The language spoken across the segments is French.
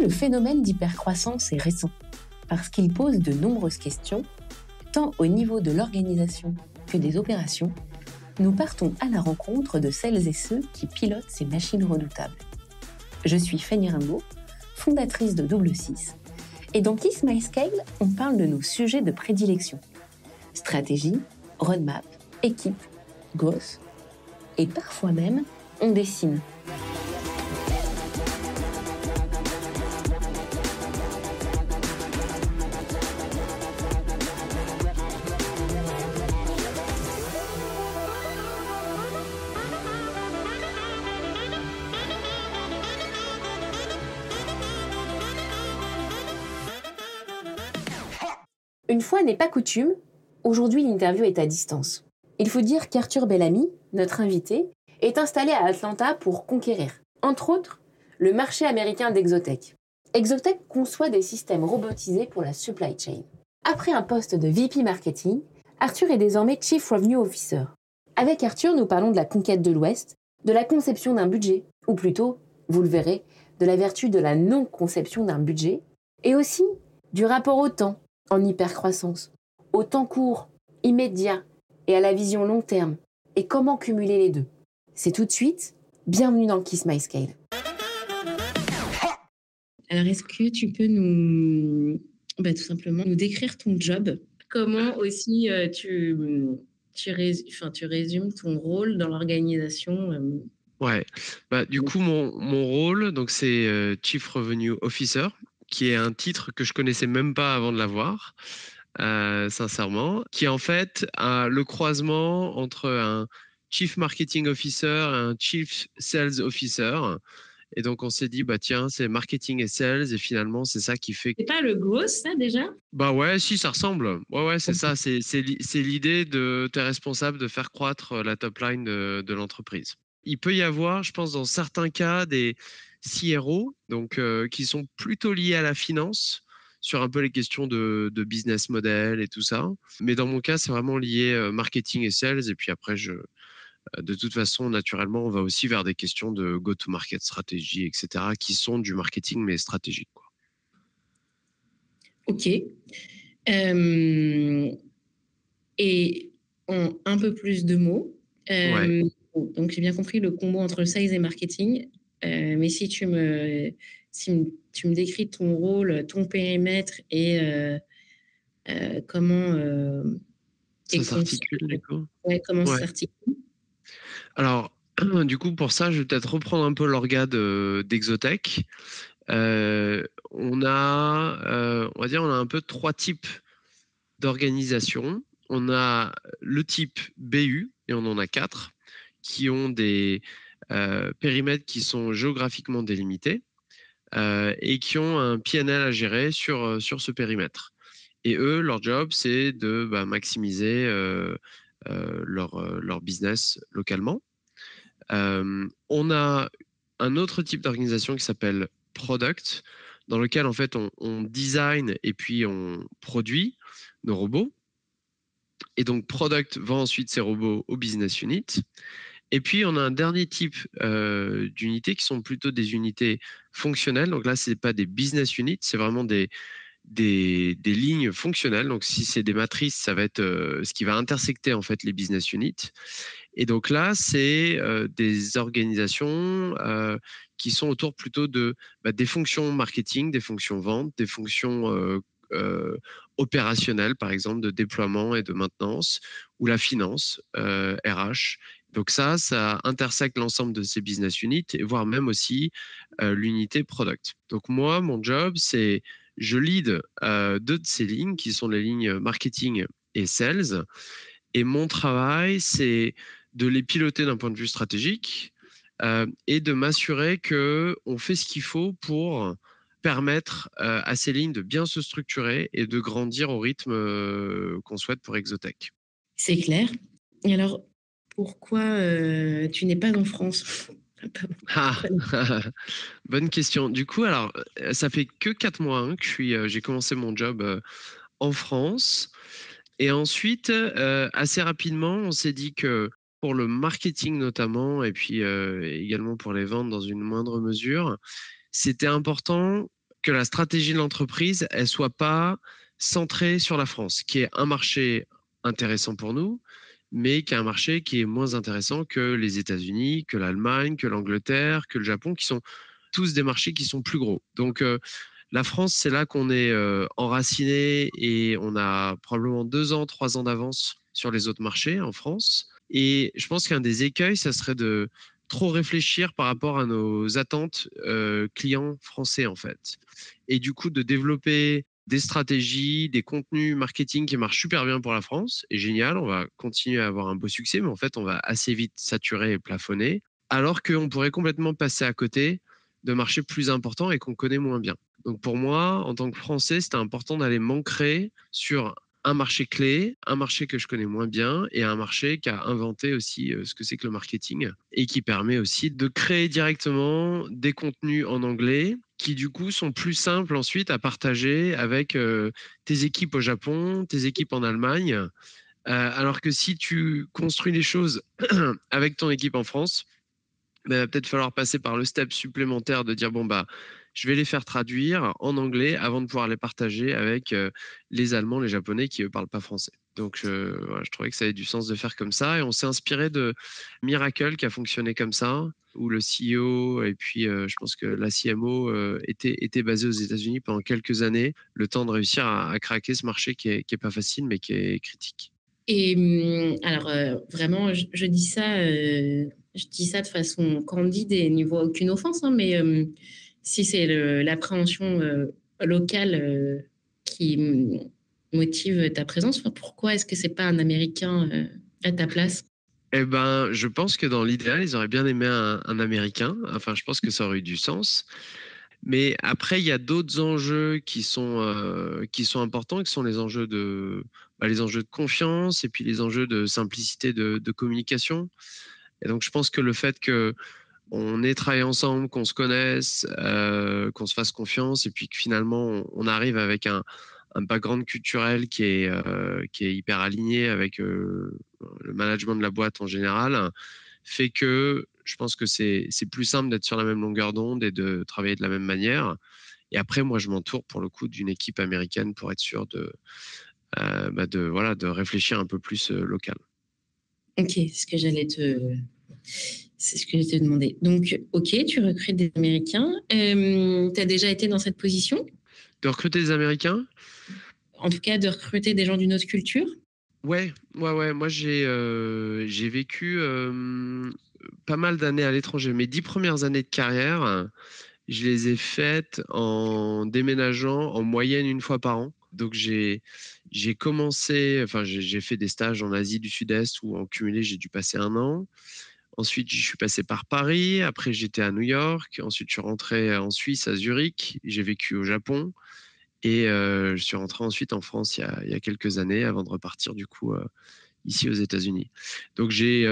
Le phénomène d'hypercroissance est récent, parce qu'il pose de nombreuses questions, tant au niveau de l'organisation que des opérations, nous partons à la rencontre de celles et ceux qui pilotent ces machines redoutables. Je suis Fanny Rimbaud, fondatrice de Double 6, et dans Kiss My Scale, on parle de nos sujets de prédilection. Stratégie, roadmap, équipe, growth, et parfois même, on dessine. N'est pas coutume, aujourd'hui l'interview est à distance. Il faut dire qu'Arthur Bellamy, notre invité, est installé à Atlanta pour conquérir, entre autres, le marché américain d'Exotech. Exotech conçoit des systèmes robotisés pour la supply chain. Après un poste de VP Marketing, Arthur est désormais Chief Revenue Officer. Avec Arthur, nous parlons de la conquête de l'Ouest, de la conception d'un budget, ou plutôt, vous le verrez, de la vertu de la non-conception d'un budget, et aussi du rapport au temps, en hypercroissance, au temps court, immédiat et à la vision long terme, et comment cumuler les deux? C'est tout de suite, bienvenue dans Kiss My Scale. Alors, est-ce que tu peux nous, bah, tout simplement, nous décrire ton job? Comment aussi euh, tu, tu, tu, résumes ton rôle dans l'organisation euh? Ouais, bah, du coup, mon, mon rôle, donc c'est euh, Chief Revenue Officer qui est un titre que je connaissais même pas avant de l'avoir, euh, sincèrement, qui est en fait le croisement entre un Chief Marketing Officer et un Chief Sales Officer. Et donc, on s'est dit, bah tiens, c'est marketing et sales, et finalement, c'est ça qui fait. C'est pas le gros, ça, déjà? Bah ouais, si, ça ressemble. Ouais, ouais, c'est ça. C'est l'idée de, tu es responsable de faire croître la top line de, de l'entreprise. Il peut y avoir, je pense, dans certains cas, des, CRO, donc euh, qui sont plutôt liés à la finance sur un peu les questions de, business model et tout ça. Mais dans mon cas, c'est vraiment lié euh, marketing et sales. Et puis après, je, euh, de toute façon, naturellement, on va aussi vers des questions de go-to-market stratégie, etc., qui sont du marketing, mais stratégique. Quoi. OK. et en un peu plus de mots, donc j'ai bien compris le combo entre sales et marketing. Euh, mais si tu me, si tu me décris ton rôle, ton périmètre et euh, euh, comment ça s'articule, ouais, comment ça s'articule Alors, du coup, pour ça, je vais peut-être reprendre un peu l'orgade d'Exotech. on a, on va dire, on a un peu trois types d'organisation. On a le type BU, et on en a quatre, qui ont des, périmètres qui sont géographiquement délimités euh, et qui ont un PNL à gérer sur, euh, sur ce périmètre. Et eux, leur job, c'est de bah, maximiser leur, leur business localement. on a un autre type d'organisation qui s'appelle product, dans lequel en fait on, design et puis on produit nos robots. Et donc product vend ensuite ces robots au business unit. Et puis, on a un dernier type euh, d'unités qui sont plutôt des unités fonctionnelles. Donc là, ce n'est pas des business units, c'est vraiment des, des, lignes fonctionnelles. Donc, si c'est des matrices, ça va être euh, ce qui va intersecter en fait les business units. Et donc là, c'est euh, des organisations qui sont autour plutôt de bah, des fonctions marketing, des fonctions vente, des fonctions opérationnelles, par exemple, de déploiement et de maintenance, ou la finance, RH, donc ça, ça intersecte l'ensemble de ces business units voire même aussi l'unité product. Donc moi, mon job, c'est je lead deux de ces lignes qui sont les lignes marketing et sales. Et mon travail, c'est de les piloter d'un point de vue stratégique et de m'assurer que on fait ce qu'il faut pour permettre à ces lignes de bien se structurer et de grandir au rythme qu'on souhaite pour Exotech. C'est clair. Et alors, pourquoi euh, tu n'es pas en France? Ah, bonne question. Du coup, alors, euh, ça fait que quatre mois hein, que euh, j'ai commencé mon job en France. Et ensuite, assez rapidement, on s'est dit que pour le marketing notamment, et puis également pour les ventes dans une moindre mesure, c'était important que la stratégie de l'entreprise, elle soit pas centrée sur la France, qui est un marché intéressant pour nous, mais qui est un marché qui est moins intéressant que les États-Unis, que l'Allemagne, que l'Angleterre, que le Japon, qui sont tous des marchés qui sont plus gros. Donc la France, c'est là qu'on est enraciné et on a probablement deux ans, trois ans d'avance sur les autres marchés en France. Et je pense qu'un des écueils, ça serait de trop réfléchir par rapport à nos attentes clients français en fait. Et du coup, de développer des stratégies, des contenus marketing qui marchent super bien pour la France. Et génial, on va continuer à avoir un beau succès, mais en fait, on va assez vite saturer et plafonner, alors qu'on pourrait complètement passer à côté de marchés plus importants et qu'on connaît moins bien. Donc pour moi, en tant que Français, c'était important d'aller m'ancrer sur un marché clé, un marché que je connais moins bien et un marché qui a inventé aussi euh, ce que c'est que le marketing et qui permet aussi de créer directement des contenus en anglais qui du coup sont plus simples ensuite à partager avec euh, tes équipes au Japon, tes équipes en Allemagne. Euh, alors que si tu construis les choses avec ton équipe en France, il va peut-être falloir passer par le step supplémentaire de dire bon bah je vais les faire traduire en anglais avant de pouvoir les partager avec euh, les Allemands, les Japonais qui ne parlent pas français. Donc, je trouvais que ça avait du sens de faire comme ça. Et on s'est inspiré de Miracle qui a fonctionné comme ça, où le CEO et puis euh, je pense que la CMO euh, était, basée aux États-Unis pendant quelques années, le temps de réussir à, craquer ce marché qui n'est est pas facile, mais qui est critique. Et hum, alors, vraiment, je, dis ça, je dis ça de façon candide et n'y voit aucune offense, hein, mais hum, si c'est l'appréhension euh, locale euh, qui motive ta présence, pourquoi est-ce que c'est pas un Américain euh, à ta place? Eh ben, je pense que dans l'idéal, ils auraient bien aimé un, Américain. Enfin, je pense que ça aurait eu du sens. Mais après, il y a d'autres enjeux qui sont, qui sont importants, qui sont les enjeux de, bah, les enjeux de confiance et puis les enjeux de simplicité de, de, communication. Et donc, je pense que le fait que on ait travaillé ensemble, qu'on se connaisse, euh, qu'on se fasse confiance, et puis que finalement on, arrive avec un, background culturel qui est, euh, qui est hyper aligné avec euh, le management de la boîte en général, fait que je pense que c'est plus simple d'être sur la même longueur d'onde et de travailler de la même manière. Et après, moi, je m'entoure pour le coup d'une équipe américaine pour être sûr de, bah de, voilà, de réfléchir un peu plus local. Ok, c'est ce que j'allais te c'est ce que je demandé. Donc, OK, tu recrutes des Américains. Euh, tu as déjà été dans cette position? De recruter des Américains? En tout cas, de recruter des gens d'une autre culture? Ouais, ouais, ouais. Moi, j'ai euh, vécu euh, pas mal d'années à l'étranger. Mes dix premières années de carrière, je les ai faites en déménageant en moyenne une fois par an. Donc, j'ai j'ai commencé, enfin, j'ai fait des stages en Asie du Sud-Est où en cumulé, j'ai dû passer un an. Ensuite, je suis passé par Paris. Après, j'étais à New York. Ensuite, je suis rentré en Suisse, à Zurich. J'ai vécu au Japon. Et je suis rentré ensuite en France il y, a, quelques années avant de repartir du coup ici aux États-Unis. Donc j'ai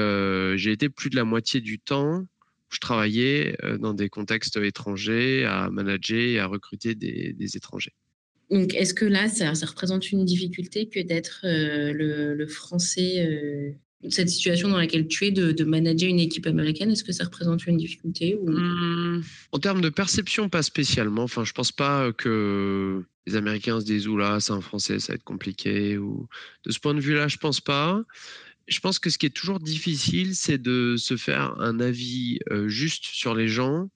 été plus de la moitié du temps où je travaillais dans des contextes étrangers, à manager et à recruter des, étrangers. Donc est-ce que là, ça, représente une difficulté que d'être le, français cette situation dans laquelle tu es de, manager une équipe américaine, est-ce que ça représente une difficulté. Mmh, en termes de perception, pas spécialement. Enfin, je pense pas que les Américains se disent là, c'est un Français, ça va être compliqué. Ou de ce point de vue-là, je pense pas. Je pense que ce qui est toujours difficile, c'est de se faire un avis euh, juste sur les gens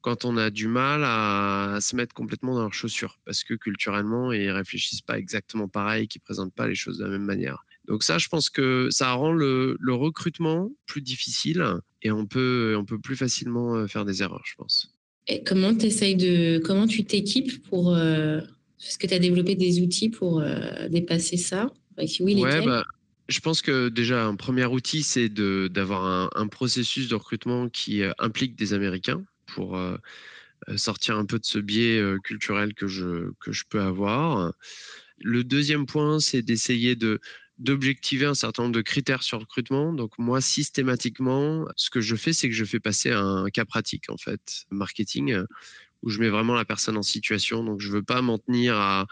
quand on a du mal à, se mettre complètement dans leurs chaussures, parce que culturellement, ils réfléchissent pas exactement pareil, qu'ils présentent pas les choses de la même manière. Donc ça, je pense que ça rend le, recrutement plus difficile et on peut, on peut plus facilement euh, faire des erreurs, je pense. Et comment, de, comment tu t'équipes pour... Euh, est-ce que tu as développé des outils pour euh, dépasser ça? Oui, ouais, bah, je pense que déjà, un premier outil, c'est d'avoir un, un, processus de recrutement qui implique des Américains pour sortir un peu de ce biais culturel que je, que je peux avoir. Le deuxième point, c'est d'essayer de, d'objectiver un certain nombre de critères sur le recrutement. Donc moi, systématiquement, ce que je fais, c'est que je fais passer un cas pratique, en fait, marketing, où je mets vraiment la personne en situation. Donc je ne veux pas m'en tenir à,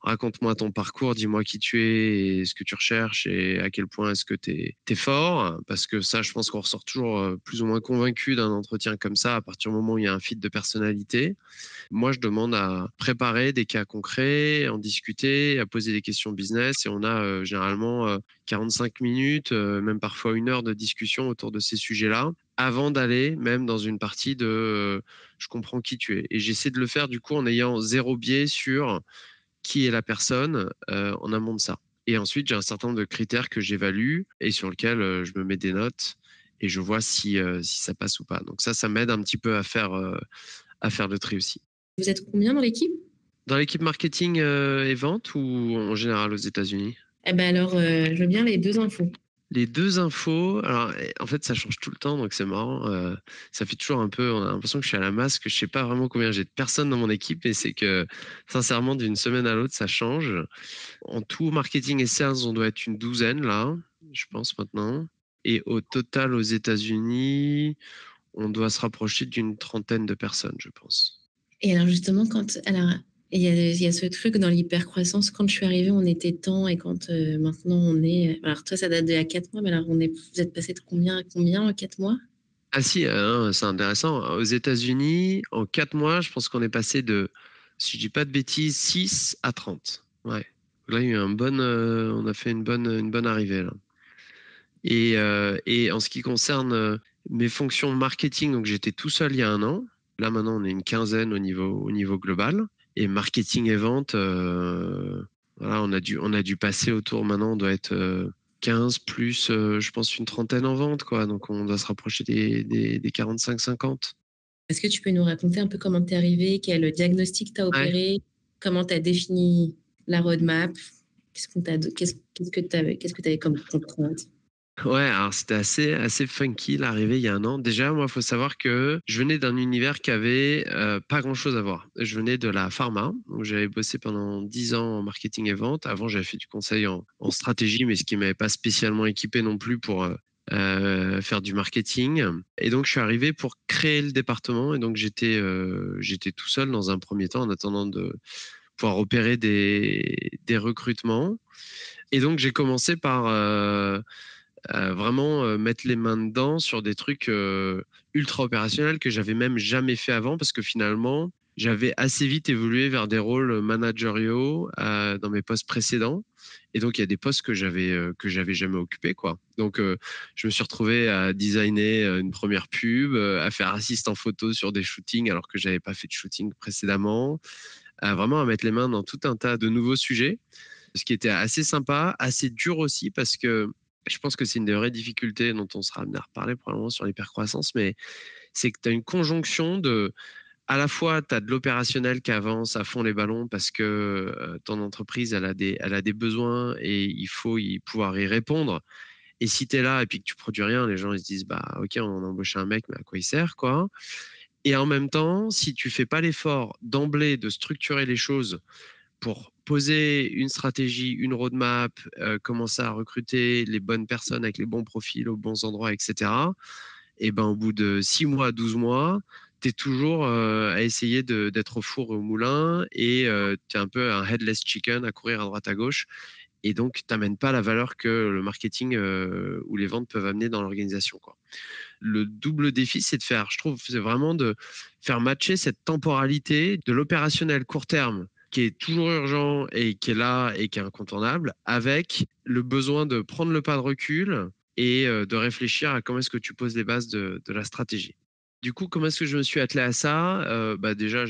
raconte-moi ton parcours, dis-moi qui tu es et ce que tu recherches et à quel point est-ce que tu es, fort. Parce que ça, je pense qu'on ressort toujours euh, plus ou moins convaincu d'un entretien comme ça à partir du moment où il y a un fit de personnalité. Moi, je demande à préparer des cas concrets, en discuter, à poser des questions business et on a euh, généralement 45 euh, minutes, même parfois une heure de discussion autour de ces sujets-là avant d'aller même dans une partie de je comprends qui tu es. Et j'essaie de le faire du coup en ayant zéro biais sur qui est la personne euh, en amont de ça. Et ensuite, j'ai un certain nombre de critères que j'évalue et sur lesquels euh, je me mets des notes et je vois si, euh, si ça passe ou pas. Donc ça, ça m'aide un petit peu à faire, à faire le tri aussi. Vous êtes combien dans l'équipe? Dans l'équipe marketing et vente ou en général aux États-Unis? Eh ben alors, je veux bien les deux infos. Les deux infos, alors en fait ça change tout le temps, donc c'est marrant. Euh, ça fait toujours un peu, on a l'impression que je suis à la masse, que je sais pas vraiment combien j'ai de personnes dans mon équipe, mais c'est que sincèrement d'une semaine à l'autre ça change. En tout marketing et sales, on doit être une douzaine là, je pense maintenant. Et au total aux États-Unis, on doit se rapprocher d'une trentaine de personnes, je pense. Et alors justement, quand il y, a, ce truc dans l'hypercroissance. Quand je suis arrivée, on était temps et quand euh, maintenant on est. Alors, toi, ça date y a 4 mois, mais alors on est, vous êtes passé de combien à combien en 4 mois? Ah, si, hein, c'est intéressant. Aux États-Unis, en 4 mois, je pense qu'on est passé de, si je dis pas de bêtises, 6 à 30. Ouais. Là, il y a eu un bon, euh, on a fait une bonne, une bonne arrivée. Là. Et, euh, et en ce qui concerne mes fonctions marketing, donc j'étais tout seul il y a un an. Là, maintenant, on est une quinzaine au niveau, au niveau global et marketing et vente, euh, voilà, on a dû on a dû passer autour. Maintenant, on doit être 15 euh, plus, euh, je pense, une trentaine en vente, quoi. Donc, on doit se rapprocher des, des, 45-50. Est-ce que tu peux nous raconter un peu comment tu es arrivé, quel diagnostic tu as opéré, comment tu as défini la roadmap, qu'est-ce, qu'on t'a, qu'est-ce, que tu avais, qu'est-ce que tu avais comme contrainte? Ouais, alors c'était assez, assez funky l'arrivée il y a un an. Déjà, moi, il faut savoir que je venais d'un univers qui avait euh, pas grand-chose à voir. Je venais de la pharma, où j'avais bossé pendant 10 ans en marketing et vente. Avant, j'avais fait du conseil en, stratégie, mais ce qui m'avait pas spécialement équipé non plus pour euh, euh, faire du marketing. Et donc, je suis arrivé pour créer le département. Et donc, j'étais j'étais tout seul dans un premier temps en attendant de pouvoir opérer des, des recrutements. Et donc, j'ai commencé par vraiment mettre les mains dedans sur des trucs ultra opérationnels que j'avais même jamais fait avant parce que finalement, j'avais assez vite évolué vers des rôles managériaux dans mes postes précédents. Et donc, il y a des postes que j'avais que j'avais jamais occupés, quoi. Donc, je me suis retrouvé à designer une première pub, à faire assistant photo sur des shootings alors que j'avais pas fait de shooting précédemment, à vraiment à mettre les mains dans tout un tas de nouveaux sujets, ce qui était assez sympa, assez dur aussi parce que je pense que c'est une des vraies difficultés dont on sera amené à reparler probablement sur l'hypercroissance, mais c'est que tu as une conjonction de à la fois, tu as de l'opérationnel qui avance à fond les ballons parce que euh, ton entreprise, elle a, des, elle a des besoins et il faut y pouvoir y répondre. Et si tu es là et puis que tu produis rien, les gens ils se disent bah ok, on a embauché un mec, mais à quoi il sert quoi? Et en même temps, si tu fais pas l'effort d'emblée de structurer les choses pour poser une stratégie, une roadmap, euh, commencer à recruter les bonnes personnes avec les bons profils aux bons endroits, etc. Et ben au bout de 6 mois, 12 mois, tu es toujours euh, à essayer d'être au four au moulin et euh, tu es un peu un headless chicken à courir à droite à gauche. Et donc, tu n'amènes pas la valeur que le marketing ou les ventes peuvent amener dans l'organisation. Le double défi, c'est de faire, je trouve, c'est vraiment de faire matcher cette temporalité de l'opérationnel court terme qui est toujours urgent et qui est là et qui est incontournable, avec le besoin de prendre le pas de recul et euh, de réfléchir à comment est-ce que tu poses les bases de, de la stratégie. Du coup, comment est-ce que je me suis attelé à ça? Euh, bah Déjà,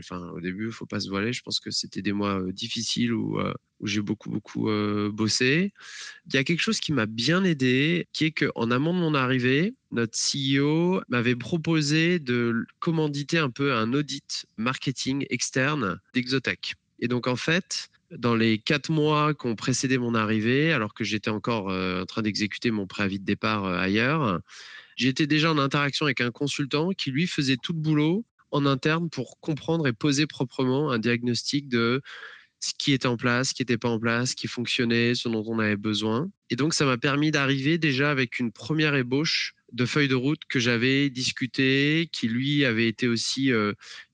enfin, au début, il faut pas se voiler. Je pense que c'était des mois difficiles où, où j'ai beaucoup, beaucoup bossé. Il y a quelque chose qui m'a bien aidé, qui est qu'en amont de mon arrivée, notre CEO m'avait proposé de commanditer un peu un audit marketing externe d'Exotech. Et donc, en fait, dans les quatre mois qui ont précédé mon arrivée, alors que j'étais encore en train d'exécuter mon préavis de départ ailleurs, J'étais déjà en interaction avec un consultant qui, lui, faisait tout le boulot en interne pour comprendre et poser proprement un diagnostic de ce qui était en place, ce qui n'était pas en place, ce qui fonctionnait, ce dont on avait besoin. Et donc, ça m'a permis d'arriver déjà avec une première ébauche de feuilles de route que j'avais discuté, qui lui avait été aussi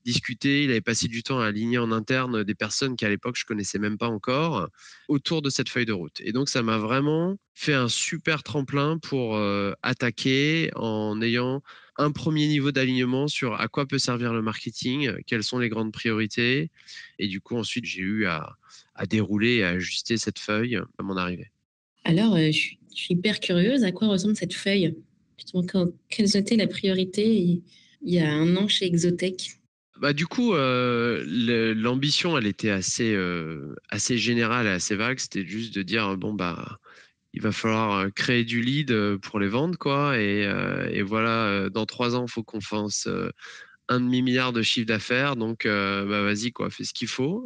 discuté. Il avait passé du temps à aligner en interne des personnes qu'à l'époque je connaissais même pas encore autour de cette feuille de route. Et donc ça m'a vraiment fait un super tremplin pour attaquer en ayant un premier niveau d'alignement sur à quoi peut servir le marketing, quelles sont les grandes priorités. Et du coup, ensuite, j'ai eu à, dérouler et à ajuster cette feuille à mon arrivée. Alors, je, suis, hyper curieuse. À quoi ressemble cette feuille? Quelles étaient la priorité il y a un an chez Exotech bah, du coup, l'ambition, elle était assez, assez générale et assez vague. C'était juste de dire, bon, bah, il va falloir créer du lead pour les vendre, quoi. Et, et voilà, dans trois ans, il faut qu'on fasse un demi milliard de chiffre d'affaires. Donc, bah, vas-y, quoi, fais ce qu'il faut.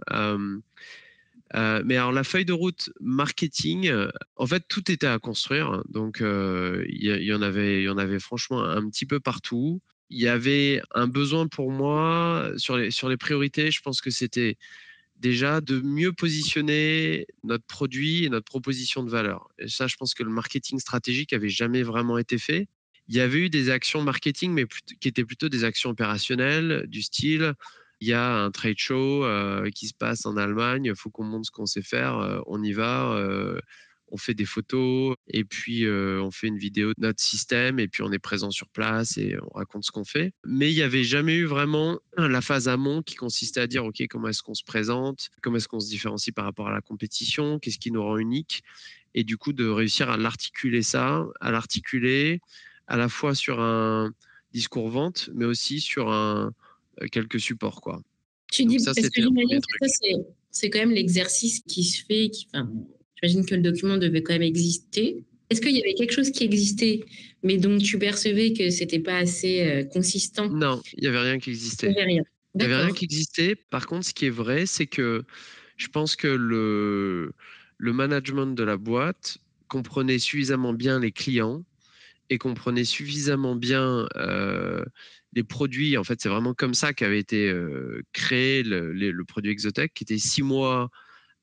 Mais alors la feuille de route marketing, en fait, tout était à construire. Donc, il y, en avait, il y en avait franchement un petit peu partout. Il y avait un besoin pour moi sur les, sur les priorités. Je pense que c'était déjà de mieux positionner notre produit et notre proposition de valeur. Et ça, je pense que le marketing stratégique avait jamais vraiment été fait. Il y avait eu des actions marketing, mais qui étaient plutôt des actions opérationnelles, du style il y a un trade show euh, qui se passe en Allemagne, il faut qu'on montre ce qu'on sait faire, euh, on y va. Euh, on fait des photos et puis on fait une vidéo de notre système et puis on est présent sur place et on raconte ce qu'on fait. Mais il n'y avait jamais eu vraiment la phase amont qui consistait à dire ok comment est-ce qu'on se présente, comment est-ce qu'on se différencie par rapport à la compétition, qu'est-ce qui nous rend unique et du coup de réussir à l'articuler ça, à l'articuler à la fois sur un discours vente mais aussi sur un quelques supports quoi. Tu dis parce que j'imagine que c'est quand même l'exercice qui se fait, qui, enfin, J'imagine que le document devait quand même exister. Est-ce qu'il y avait quelque chose qui existait, mais dont tu percevais que c'était pas assez euh, consistant? Non, il n'y avait rien qui existait. Il n'y avait rien. Il n'y avait rien qui existait. Par contre, ce qui est vrai, c'est que je pense que le, le management de la boîte comprenait suffisamment bien les clients et comprenait suffisamment bien euh, les produits. En fait, c'est vraiment comme ça qu'avait été créé le, produit Exotech, qui était six mois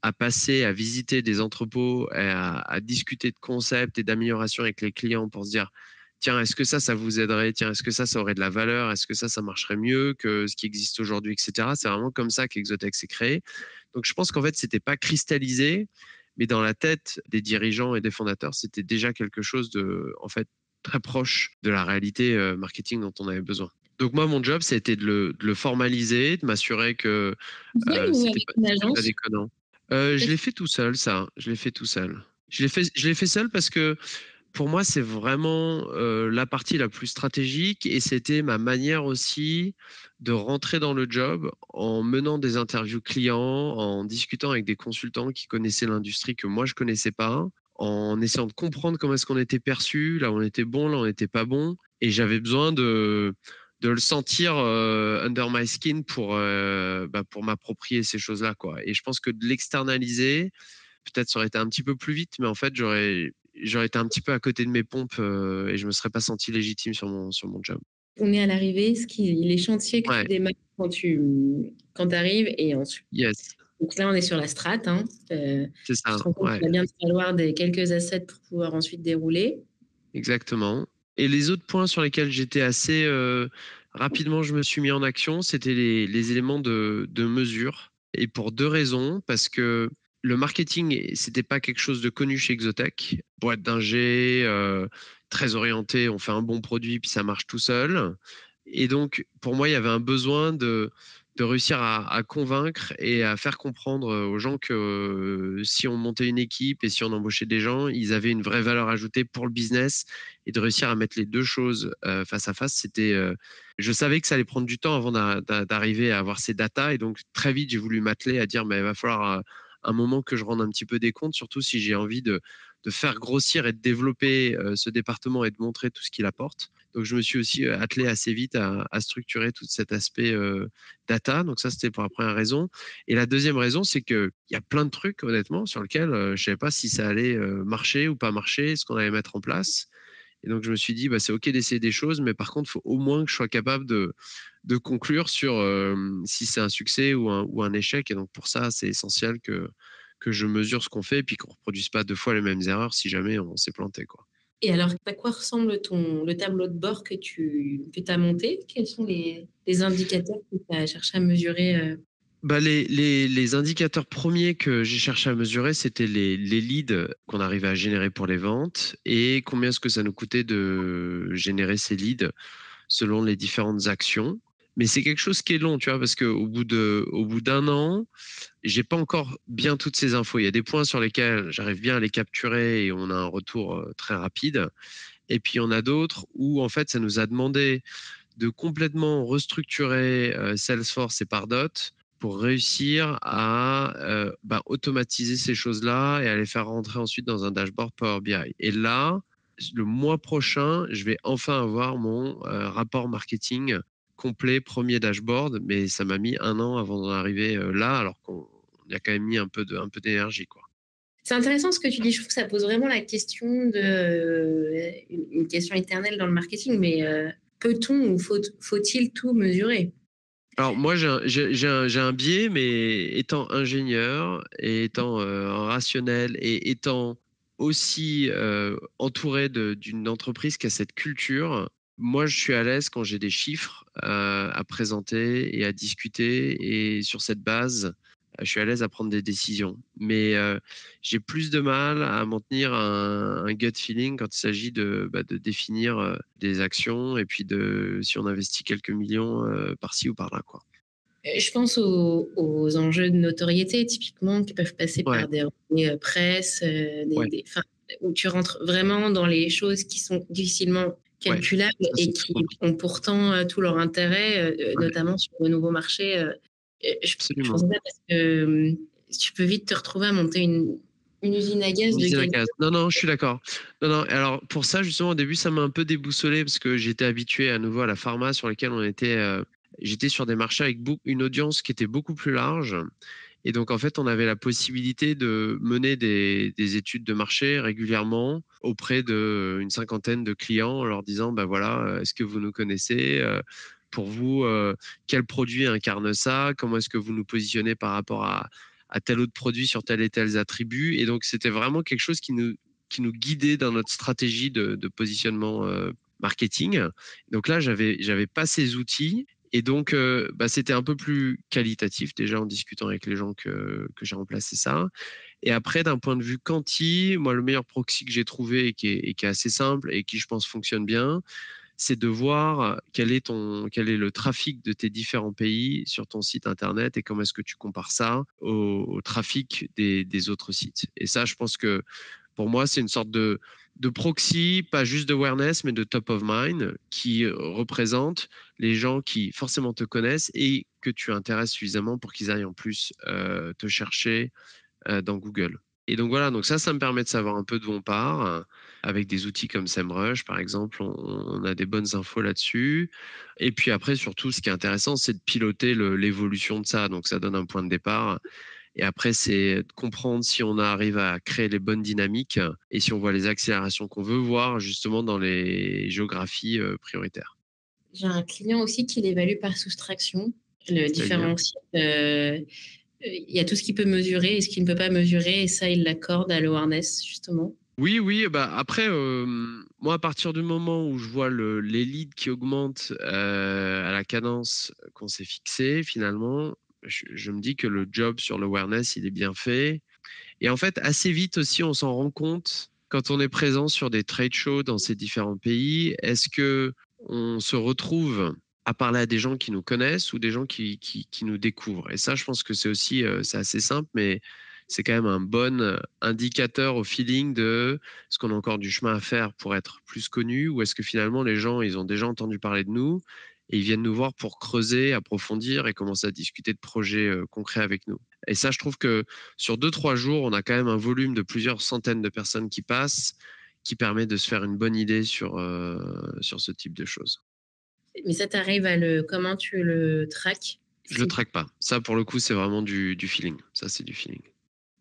à passer, à visiter des entrepôts, à, discuter de concepts et d'amélioration avec les clients pour se dire, tiens, est-ce que ça, ça vous aiderait? Tiens, est-ce que ça, ça aurait de la valeur? Est-ce que ça, ça marcherait mieux que ce qui existe aujourd'hui, etc. C'est vraiment comme ça qu'Exotech s'est créé. Donc, je pense qu'en fait, c'était pas cristallisé, mais dans la tête des dirigeants et des fondateurs, c'était déjà quelque chose de, en fait, très proche de la réalité marketing dont on avait besoin. Donc moi, mon job, c'était de le, de le formaliser, de m'assurer que euh, c'était pas, pas déconnant. Euh, je l'ai fait tout seul, ça. Je l'ai fait tout seul. Je l'ai fait, je l'ai fait seul parce que pour moi, c'est vraiment euh, la partie la plus stratégique et c'était ma manière aussi de rentrer dans le job en menant des interviews clients, en discutant avec des consultants qui connaissaient l'industrie que moi je connaissais pas, en essayant de comprendre comment est-ce qu'on était perçu, là où on était bon, là où on n'était pas bon. Et j'avais besoin de de le sentir euh, under my skin pour, euh, bah, pour m'approprier ces choses-là. Quoi. Et je pense que de l'externaliser, peut-être ça aurait été un petit peu plus vite, mais en fait, j'aurais, j'aurais été un petit peu à côté de mes pompes euh, et je me serais pas senti légitime sur mon, sur mon job. On est à l'arrivée, ce qui, les chantiers que tu démarres quand tu quand arrives et ensuite. Yes. Donc là, on est sur la strat. Hein. C'est ça. Il va bien falloir des, quelques assets pour pouvoir ensuite dérouler. Exactement. Et les autres points sur lesquels j'étais assez euh, rapidement, je me suis mis en action, c'était les, éléments de, mesure. Et pour deux raisons, parce que le marketing, c'était pas quelque chose de connu chez Exotech. Boîte d'ingé, euh, très orienté, on fait un bon produit puis ça marche tout seul. Et donc, pour moi, il y avait un besoin de de réussir à, convaincre et à faire comprendre aux gens que si on montait une équipe et si on embauchait des gens, ils avaient une vraie valeur ajoutée pour le business et de réussir à mettre les deux choses face à face, c'était. je savais que ça allait prendre du temps avant d'arriver à avoir ces datas et donc très vite j'ai voulu m'atteler à dire mais il va falloir un moment que je rende un petit peu des comptes, surtout si j'ai envie de, faire grossir et de développer ce département et de montrer tout ce qu'il apporte. Donc, je me suis aussi attelé assez vite à, structurer tout cet aspect data. Donc, ça, c'était pour la première raison. Et la deuxième raison, c'est qu'il y a plein de trucs, honnêtement, sur lesquels je ne savais pas si ça allait marcher ou pas marcher, ce qu'on allait mettre en place. Et donc, je me suis dit, bah, c'est OK d'essayer des choses, mais par contre, il faut au moins que je sois capable de, de conclure sur si c'est un succès ou un, ou un échec. Et donc, pour ça, c'est essentiel que, que je mesure ce qu'on fait et puis qu'on ne reproduise pas deux fois les mêmes erreurs si jamais on s'est planté. Quoi. Et alors, à quoi ressemble ton, le tableau de bord que tu as monté? Quels sont les, les indicateurs que tu as cherché à mesurer euh? bah les, les, les, indicateurs premiers que j'ai cherché à mesurer, c'était les, les, leads qu'on arrivait à générer pour les ventes et combien est-ce que ça nous coûtait de générer ces leads selon les différentes actions. Mais c'est quelque chose qui est long, tu vois, parce qu'au bout de, au bout d'un an, j'ai pas encore bien toutes ces infos. Il y a des points sur lesquels j'arrive bien à les capturer et on a un retour euh, très rapide. Et puis en a d'autres où en fait ça nous a demandé de complètement restructurer euh, Salesforce et Pardot pour réussir à euh, bah, automatiser ces choses-là et à les faire rentrer ensuite dans un dashboard Power BI. Et là, le mois prochain, je vais enfin avoir mon rapport marketing complet, premier dashboard, mais ça m'a mis un an avant d'en arriver là, alors qu'on a quand même mis un peu un peu d'énergie, quoi. C'est intéressant ce que tu dis. Je trouve que ça pose vraiment la question de une question éternelle dans le marketing. Mais peut-on ou faut-il tout mesurer? Alors moi j'ai un, biais, mais étant ingénieur et étant rationnel et étant aussi entouré d'une entreprise qui a cette culture, moi, je suis à l'aise quand j'ai des chiffres euh, à présenter et à discuter. Et sur cette base, je suis à l'aise à prendre des décisions. Mais euh, j'ai plus de mal à maintenir un, un gut feeling quand il s'agit de, bah, de, définir euh, des actions et puis de si on investit quelques millions par-ci ou par-là. Quoi. Je pense aux, aux, enjeux de notoriété, typiquement, qui peuvent passer par des presse, des, où tu rentres vraiment dans les choses qui sont difficilement calculables et qui ont pourtant euh, tout leur intérêt, euh, euh, notamment sur le nouveau marché. Je, je pense parce que tu peux vite te retrouver à monter une, une usine à gaz. de gaz. Non, non, je suis d'accord. Non, non. Alors pour ça, justement, au début, ça m'a un peu déboussolé parce que j'étais habitué à nouveau à la pharma sur laquelle on était. J'étais sur des marchés avec une audience qui était beaucoup plus large et donc, en fait, on avait la possibilité de mener des, études de marché régulièrement auprès d'une cinquantaine de clients en leur disant, ben voilà, euh, est-ce que vous nous connaissez euh, Pour vous, euh, quel produit incarne ça Comment est-ce que vous nous positionnez par rapport à, tel autre produit sur tel et tel attribut Et donc, c'était vraiment quelque chose qui nous, qui nous guidait dans notre stratégie de, positionnement marketing. Donc là, j'avais j'avais pas ces outils et donc, bah, c'était un peu plus qualitatif déjà en discutant avec les gens que, que j'ai remplacé ça. Et après, d'un point de vue quanti, moi, le meilleur proxy que j'ai trouvé et qui, est, assez simple et qui, je pense, fonctionne bien, c'est de voir quel est, ton, quel est le trafic de tes différents pays sur ton site internet et comment est-ce que tu compares ça au, trafic des, autres sites. Et ça, je pense que pour moi, c'est une sorte de, de proxy, pas juste de awareness, mais de top of mind, qui représente les gens qui forcément te connaissent et que tu intéresses suffisamment pour qu'ils aillent en plus euh, te chercher euh, dans Google. Et donc voilà, donc ça, ça me permet de savoir un peu de mon part. Avec des outils comme SEMrush, par exemple, on, a des bonnes infos là-dessus. Et puis après, surtout, ce qui est intéressant, c'est de piloter l'évolution de ça. Donc ça donne un point de départ et après, c'est de comprendre si on arrive à créer les bonnes dynamiques et si on voit les accélérations qu'on veut voir justement dans les géographies euh, prioritaires. J'ai un client aussi qui l'évalue par soustraction, le différentiel. Euh, il y a tout ce qu'il peut mesurer et ce qu'il ne peut pas mesurer, et ça, il l'accorde à l'awareness, justement. Oui, oui. Bah après, euh, moi, à partir du moment où je vois le, les leads qui augmentent à la cadence qu'on s'est fixée, finalement, je, me dis que le job sur l'awareness, il est bien fait. Et en fait, assez vite aussi, on s'en rend compte quand on est présent sur des trade shows dans ces différents pays. Est-ce que on se retrouve à parler à des gens qui nous connaissent ou des gens qui, nous découvrent? Et ça, je pense que c'est aussi, euh, c'est assez simple, mais c'est quand même un bon indicateur au feeling de est-ce qu'on a encore du chemin à faire pour être plus connu ou est-ce que finalement les gens, ils ont déjà entendu parler de nous? Et ils viennent nous voir pour creuser, approfondir et commencer à discuter de projets euh, concrets avec nous. Et ça, je trouve que sur deux, trois jours, on a quand même un volume de plusieurs centaines de personnes qui passent qui permet de se faire une bonne idée sur, euh, sur ce type de choses. Mais ça t'arrive à le. Comment tu le traques Je le traque pas. Ça, pour le coup, c'est vraiment du, du, feeling. Ça, c'est du feeling.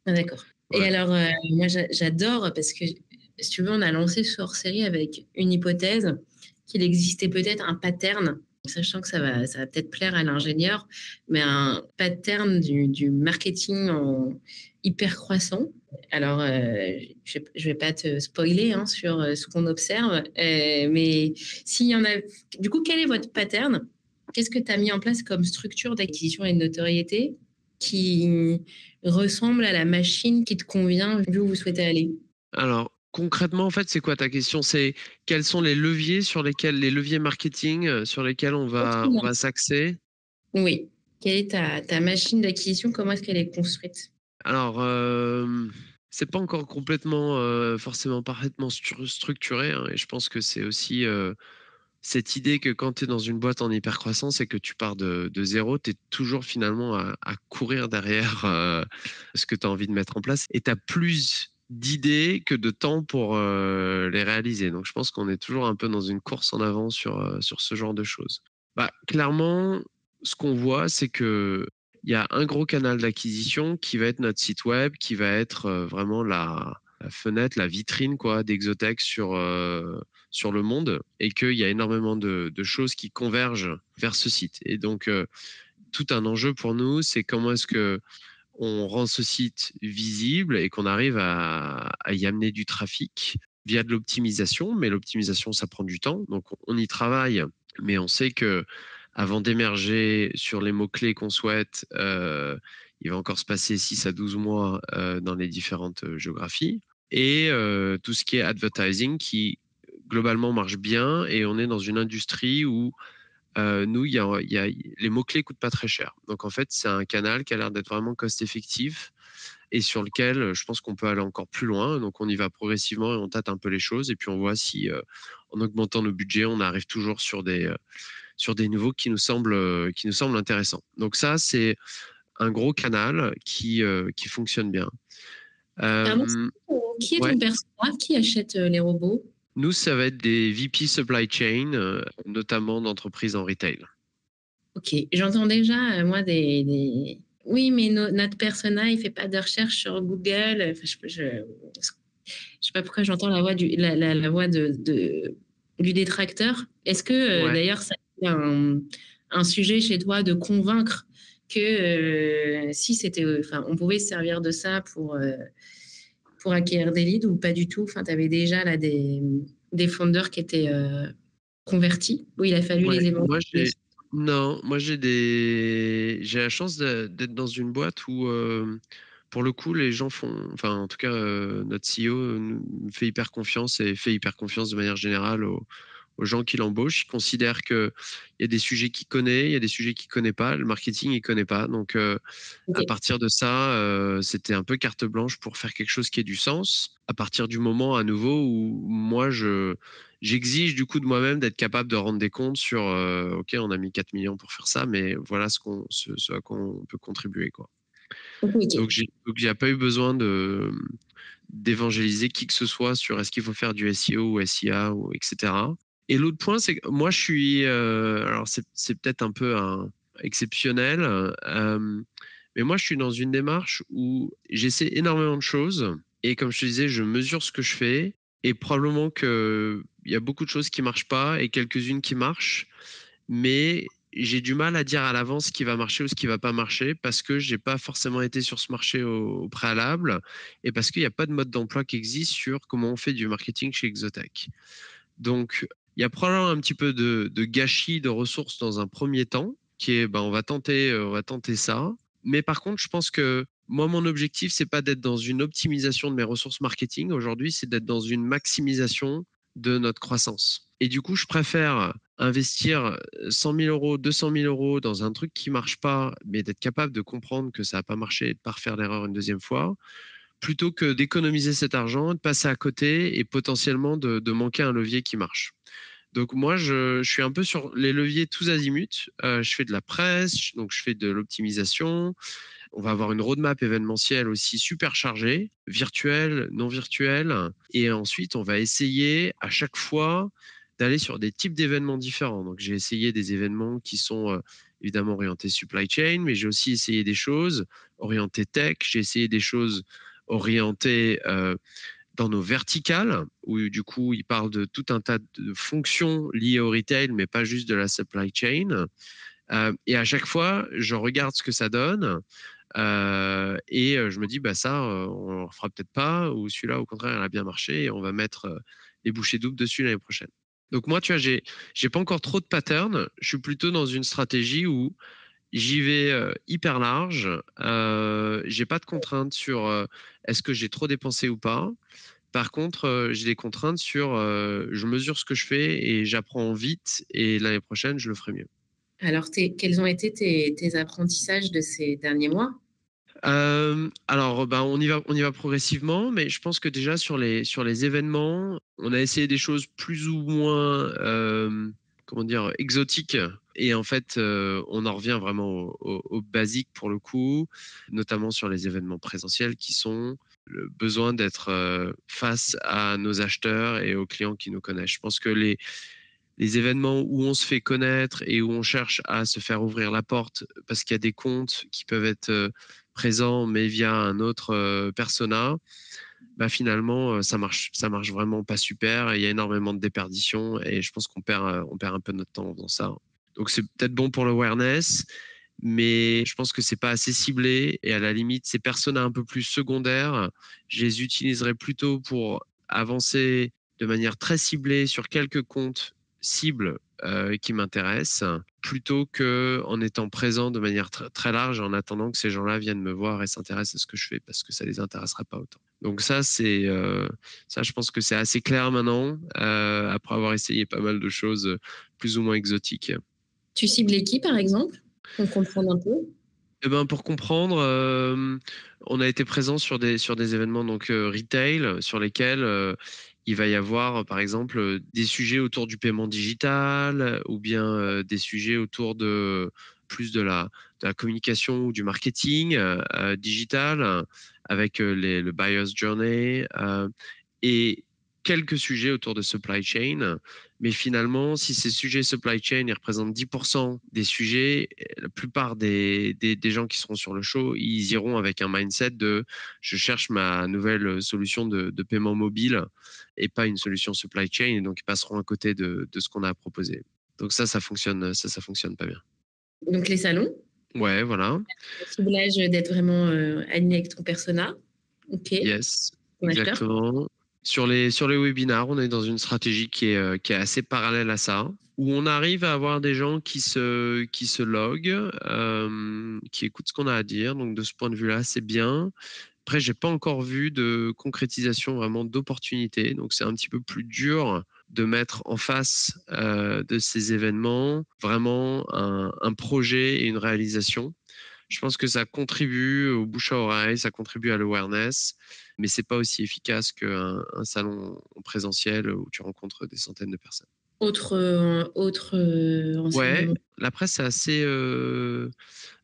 Ah, d'accord. Et alors, euh, moi, j'adore parce que, si tu veux, on a lancé ce hors-série avec une hypothèse qu'il existait peut-être un pattern sachant que ça va, ça va peut-être plaire à l'ingénieur, mais un pattern du, marketing en hyper croissant alors, je ne vais pas te spoiler hein, sur ce qu'on observe, mais s'il y en a, du coup, quel est votre pattern? Qu'est-ce que tu as mis en place comme structure d'acquisition et de notoriété qui ressemble à la machine qui te convient vu où vous souhaitez aller? Alors, concrètement, en fait, c'est quoi ta question? C'est quels sont les leviers sur lesquels, les leviers marketing euh, sur lesquels on va, on va s'axer? Oui. Quelle est ta, ta machine d'acquisition? Comment est-ce qu'elle est construite? Alors, euh, c'est pas encore complètement, euh, forcément parfaitement structuré. Hein, et je pense que c'est aussi euh, cette idée que quand tu es dans une boîte en hypercroissance et que tu pars de, de zéro, tu es toujours finalement à, à courir derrière ce que tu as envie de mettre en place. Et tu as plus d'idées que de temps pour euh, les réaliser. Donc je pense qu'on est toujours un peu dans une course en avant sur, euh, sur ce genre de choses. Bah, clairement, ce qu'on voit, c'est que il y a un gros canal d'acquisition qui va être notre site web, qui va être euh, vraiment la, fenêtre, la vitrine quoi d'Exotech sur sur le monde, et qu'il y a énormément de, de, choses qui convergent vers ce site. Et donc tout un enjeu pour nous, c'est comment est-ce que on rend ce site visible et qu'on arrive à, y amener du trafic via de l'optimisation. Mais l'optimisation, ça prend du temps. Donc, on y travaille, mais on sait que avant d'émerger sur les mots-clés qu'on souhaite, euh, il va encore se passer 6 à 12 mois euh, dans les différentes géographies. Et euh, tout ce qui est advertising qui globalement marche bien et on est dans une industrie où euh, nous, y a, y a, les mots-clés coûtent pas très cher. Donc en fait, c'est un canal qui a l'air d'être vraiment cost-effectif et sur lequel euh, je pense qu'on peut aller encore plus loin. Donc on y va progressivement et on tâte un peu les choses et puis on voit si euh, en augmentant nos budgets, on arrive toujours sur des sur des niveaux qui nous semblent qui nous semblent intéressants. Donc ça, c'est un gros canal qui qui fonctionne bien. qui est ton personnage? Qui achète les robots? Nous, ça va être des VP supply chain, euh, notamment d'entreprises en retail. Ok, j'entends déjà, euh, moi, des, Oui, mais notre persona, il fait pas de recherche sur Google. je ne sais pas pourquoi j'entends la voix du, la, voix de, du détracteur. Est-ce que, euh, d'ailleurs, ça un, un, sujet chez toi de convaincre que si c'était, enfin, on pouvait se servir de ça pour pour acquérir des leads ou pas du tout? Enfin, tu avais déjà là des, des fondeurs qui étaient euh, convertis où il a fallu les évoluer Non, moi j'ai des j'ai la chance d'être dans une boîte où euh, pour le coup les gens font enfin en tout cas euh, notre CEO nous fait hyper confiance et fait hyper confiance de manière générale aux, aux gens qui l'embauchent. Il considère qu'il y a des sujets qu'il connaît, il y a des sujets qu'il ne connaît pas. Le marketing, il ne connaît pas. Donc, euh, à partir de ça, euh, c'était un peu carte blanche pour faire quelque chose qui ait du sens. À partir du moment, à nouveau, où moi, je j'exige du coup de moi-même d'être capable de rendre des comptes sur euh, OK, on a mis 4 millions pour faire ça, mais voilà ce, qu'on, ce, à quoi on peut contribuer. Quoi. Donc, il n'y a pas eu besoin de d'évangéliser qui que ce soit sur est-ce qu'il faut faire du SEO ou SIA ou etc. Et l'autre point, c'est que moi, je suis. Euh, alors, c'est peut-être un peu exceptionnel, euh, mais moi, je suis dans une démarche où j'essaie énormément de choses. Et comme je te disais, je mesure ce que je fais. Et probablement qu'il y a beaucoup de choses qui ne marchent pas et quelques-unes qui marchent. Mais j'ai du mal à dire à l'avance ce qui va marcher ou ce qui va pas marcher parce que j'ai pas forcément été sur ce marché au, au préalable et parce qu'il n'y a pas de mode d'emploi qui existe sur comment on fait du marketing chez Exotech. Donc, il y a probablement un petit peu de, gâchis de ressources dans un premier temps, qui est, ben, on va tenter, euh, on va tenter ça. Mais par contre, je pense que moi, mon objectif, c'est pas d'être dans une optimisation de mes ressources marketing. Aujourd'hui, c'est d'être dans une maximisation de notre croissance. Et du coup, je préfère investir 100 000 euros, 200 000 euros dans un truc qui marche pas, mais d'être capable de comprendre que ça n'a pas marché et de pas refaire l'erreur une deuxième fois, plutôt que d'économiser cet argent, de passer à côté et potentiellement de manquer un levier qui marche. Donc moi, je, suis un peu sur les leviers tous azimuts. Euh, je fais de la presse, donc je fais de l'optimisation. On va avoir une roadmap événementielle aussi super chargée, virtuelle, non virtuelle. Et ensuite, on va essayer à chaque fois d'aller sur des types d'événements différents. Donc j'ai essayé des événements qui sont euh, évidemment orientés supply chain, mais j'ai aussi essayé des choses orientées tech. J'ai essayé des choses orientées euh, dans nos verticales, où du coup, il parle de tout un tas de fonctions liées au retail, mais pas juste de la supply chain. Euh, et à chaque fois, je regarde ce que ça donne. et je me dis, bah ça, on ne fera peut-être pas, ou celui-là, au contraire, il a bien marché, et on va mettre les bouchées doubles dessus l'année prochaine. Donc moi, tu vois, j'ai, j'ai pas encore trop de patterns. Je suis plutôt dans une stratégie où j'y vais hyper large. Euh, j'ai pas de contraintes sur est-ce que j'ai trop dépensé ou pas. Par contre, j'ai des contraintes sur je mesure ce que je fais et j'apprends vite et l'année prochaine, je le ferai mieux. Alors, quels ont été tes, apprentissages de ces derniers mois? Alors, ben, on, y va, on y va progressivement, mais je pense que déjà sur les, sur les événements, on a essayé des choses plus ou moins, comment dire, exotiques. Et en fait, on en revient vraiment au, au, basique pour le coup, notamment sur les événements présentiels qui sont le besoin d'être face à nos acheteurs et aux clients qui nous connaissent. Je pense que les, événements où on se fait connaître et où on cherche à se faire ouvrir la porte parce qu'il y a des comptes qui peuvent être présents mais via un autre persona, bah finalement ça marche ça marche vraiment pas super. Il y a énormément de déperditions et je pense qu'on perd on perd un peu notre temps faisant ça. Donc c'est peut-être bon pour l'awareness, mais je pense que c'est pas assez ciblé et à la limite ces personas un peu plus secondaires, je les utiliserai plutôt pour avancer de manière très ciblée sur quelques comptes cibles euh, qui m'intéressent, plutôt que en étant présent de manière très large en attendant que ces gens-là viennent me voir et s'intéressent à ce que je fais parce que ça les intéressera pas autant. Donc ça, c'est euh, je pense que c'est assez clair maintenant euh, après avoir essayé pas mal de choses plus ou moins exotiques. Tu cibles qui, par exemple, pour comprendre un peu? Eh ben, pour comprendre, on a été présent sur des, sur des événements donc retail sur lesquels il va y avoir, par exemple, des sujets autour du paiement digital ou bien des sujets autour de plus de la, de la communication ou du marketing digital avec le buyer's journey et quelques sujets autour de supply chain. Mais finalement, si ces sujets supply chain ils représentent 10% des sujets, la plupart des, des, des, gens qui seront sur le show, ils iront avec un mindset de je cherche ma nouvelle solution de, de paiement mobile et pas une solution supply chain. Et donc, ils passeront à côté de, de ce qu'on a à proposer. Donc ça, ça fonctionne, ça, ça fonctionne pas bien. Donc les salons Ouais, voilà. Le ciblage d'être vraiment euh, aligné avec ton persona. Ok. Yes, exactement. Sur les, webinars, on est dans une stratégie qui est, euh, qui est assez parallèle à ça, où on arrive à avoir des gens qui se, qui se loguent, euh, qui écoutent ce qu'on a à dire. Donc, de ce point de vue-là, c'est bien. Après, j'ai pas encore vu de concrétisation vraiment d'opportunités. Donc, c'est un petit peu plus dur de mettre en face euh, de ces événements vraiment un, un projet et une réalisation. Je pense que ça contribue au bouche à oreille, ça contribue à l'awareness, mais c'est pas aussi efficace qu'un un salon en présentiel où tu rencontres des centaines de personnes. Autre, euh, autre euh, ouais, la presse c'est assez, euh,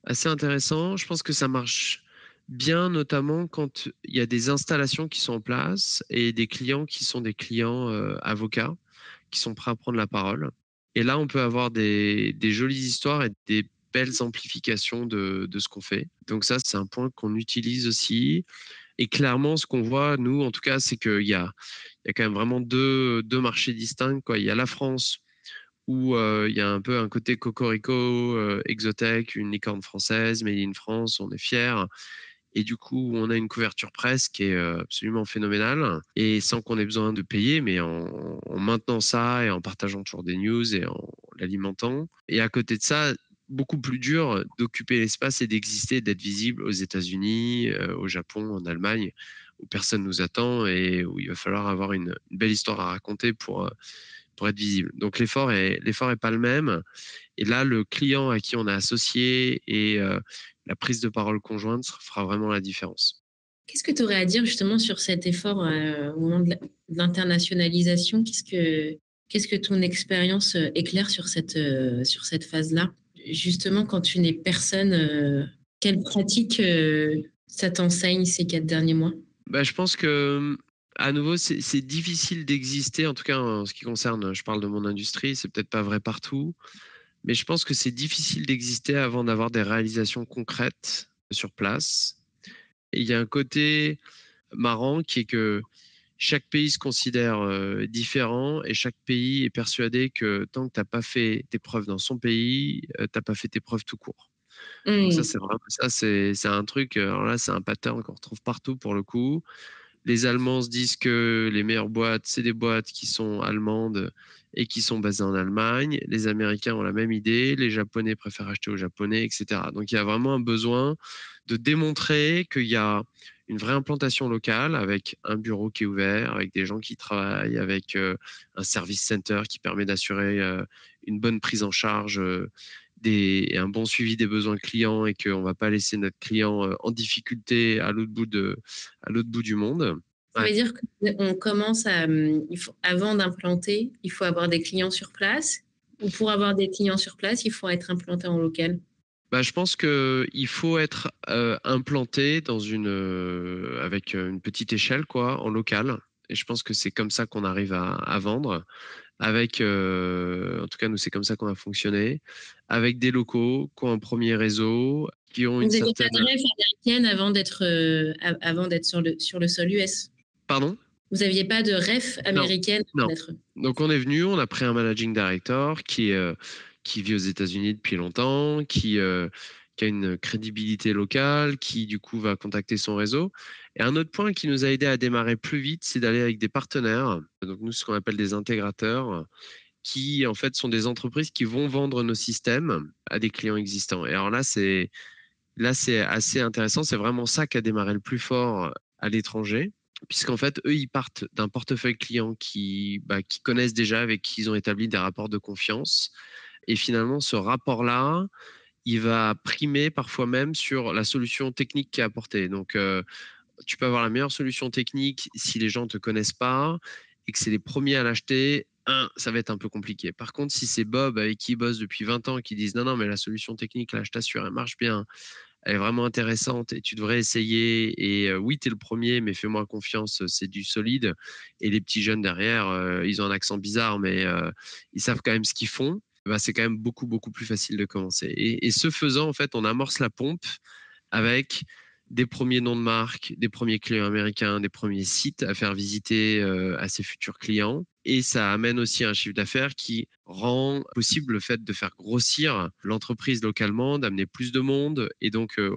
assez intéressant. Je pense que ça marche bien, notamment quand il y a des installations qui sont en place et des clients qui sont des clients avocats qui sont prêts à prendre la parole. Et là, on peut avoir des, des jolies histoires et des belles amplifications de, de ce qu'on fait. Donc ça, c'est un point qu'on utilise aussi. Et clairement, ce qu'on voit, nous, en tout cas, c'est qu'il y a, quand même vraiment deux, marchés distincts. Il y a la France, où euh, il y a un peu un côté cocorico, euh, une licorne française, made in France, on est fiers. Et du coup, on a une couverture presse qui est euh, absolument phénoménale, et sans qu'on ait besoin de payer, mais en, maintenant ça et en partageant toujours des news et en l'alimentant. Et à côté de ça, beaucoup plus dur d'occuper l'espace et d'exister, d'être visible aux États-Unis, au Japon, en Allemagne, où personne nous attend et où il va falloir avoir une, belle histoire à raconter pour, pour être visible. Donc l'effort est, l'effort est pas le même. Et là, le client à qui on a associé et la prise de parole conjointe fera vraiment la différence. Qu'est-ce que tu aurais à dire justement sur cet effort au moment de l'internationalisation? Qu'est-ce que, qu'est-ce que ton expérience éclaire sur cette, sur cette phase-là? Justement, quand tu n'es personne, euh, quelle pratique euh, ça t'enseigne ces quatre derniers mois? Bah, Je pense que, à nouveau, c'est difficile d'exister, en tout cas en ce qui concerne, je parle de mon industrie, c'est peut-être pas vrai partout, mais je pense que c'est difficile d'exister avant d'avoir des réalisations concrètes sur place. Et il y a un côté marrant qui est que chaque pays se considère euh, différent et chaque pays est persuadé que tant que tu n'as pas fait tes preuves dans son pays, euh, tu n'as pas fait tes preuves tout court. Donc ça, c'est vraiment ça, c'est un truc. Alors là, c'est un pattern qu'on retrouve partout pour le coup. Les Allemands se disent que les meilleures boîtes, c'est des boîtes qui sont allemandes et qui sont basées en Allemagne. Les Américains ont la même idée. Les Japonais préfèrent acheter aux Japonais, etc. Donc il y a vraiment un besoin de démontrer qu'il y a une vraie implantation locale avec un bureau qui est ouvert, avec des gens qui travaillent, avec euh, un service center qui permet d'assurer euh, une bonne prise en charge euh, des, et un bon suivi des besoins clients et qu'on ne va pas laisser notre client en difficulté à l'autre bout, de, à l'autre bout du monde. Ça veut dire qu'on commence à, il faut, avant d'implanter, il faut avoir des clients sur place ou pour avoir des clients sur place, il faut être implanté en local? Bah, je pense qu'il faut être euh, implanté dans une, euh, avec euh, une petite échelle, quoi, en local. Et je pense que c'est comme ça qu'on arrive à, vendre. Avec, en tout cas, nous, c'est comme ça qu'on a fonctionné. Avec des locaux qui ont un premier réseau, qui ont une Vous certaine. Vous américaine avant d'être avant d'être sur le, sur le sol US Pardon? Vous n'aviez pas de ref américaine non. Donc on est venu, on a pris un managing director qui qui vit aux États-Unis depuis longtemps, qui, euh, qui, a une crédibilité locale, qui du coup va contacter son réseau. Et un autre point qui nous a aidé à démarrer plus vite, c'est d'aller avec des partenaires, donc nous ce qu'on appelle des intégrateurs, qui en fait sont des entreprises qui vont vendre nos systèmes à des clients existants. Et alors là, c'est là c'est assez intéressant. C'est vraiment ça qui a démarré le plus fort à l'étranger puisqu'en fait, eux, ils partent d'un portefeuille client qui, bah, qui connaissent déjà, avec qui ils ont établi des rapports de confiance, et finalement, ce rapport-là, il va primer parfois même sur la solution technique qui est apportée. Donc, euh, tu peux avoir la meilleure solution technique si les gens ne te connaissent pas et que c'est les premiers à l'acheter. Un, ça va être un peu compliqué. Par contre, si c'est Bob avec qui il bosse depuis 20 ans qui disent non, non, mais la solution technique, là, je t'assure, elle marche bien, elle est vraiment intéressante et tu devrais essayer. Et euh, oui, tu es le premier, mais fais-moi confiance, c'est du solide. Et les petits jeunes derrière, euh, ils ont un accent bizarre, mais ils savent quand même ce qu'ils font. Bah, c'est quand même beaucoup, beaucoup plus facile de commencer. Et, ce faisant, en fait, on amorce la pompe avec des premiers noms de marque, des premiers clients américains, des premiers sites à faire visiter euh, à ses futurs clients. Et ça amène aussi un chiffre d'affaires qui rend possible le fait de faire grossir l'entreprise localement, d'amener plus de monde. Et donc, euh,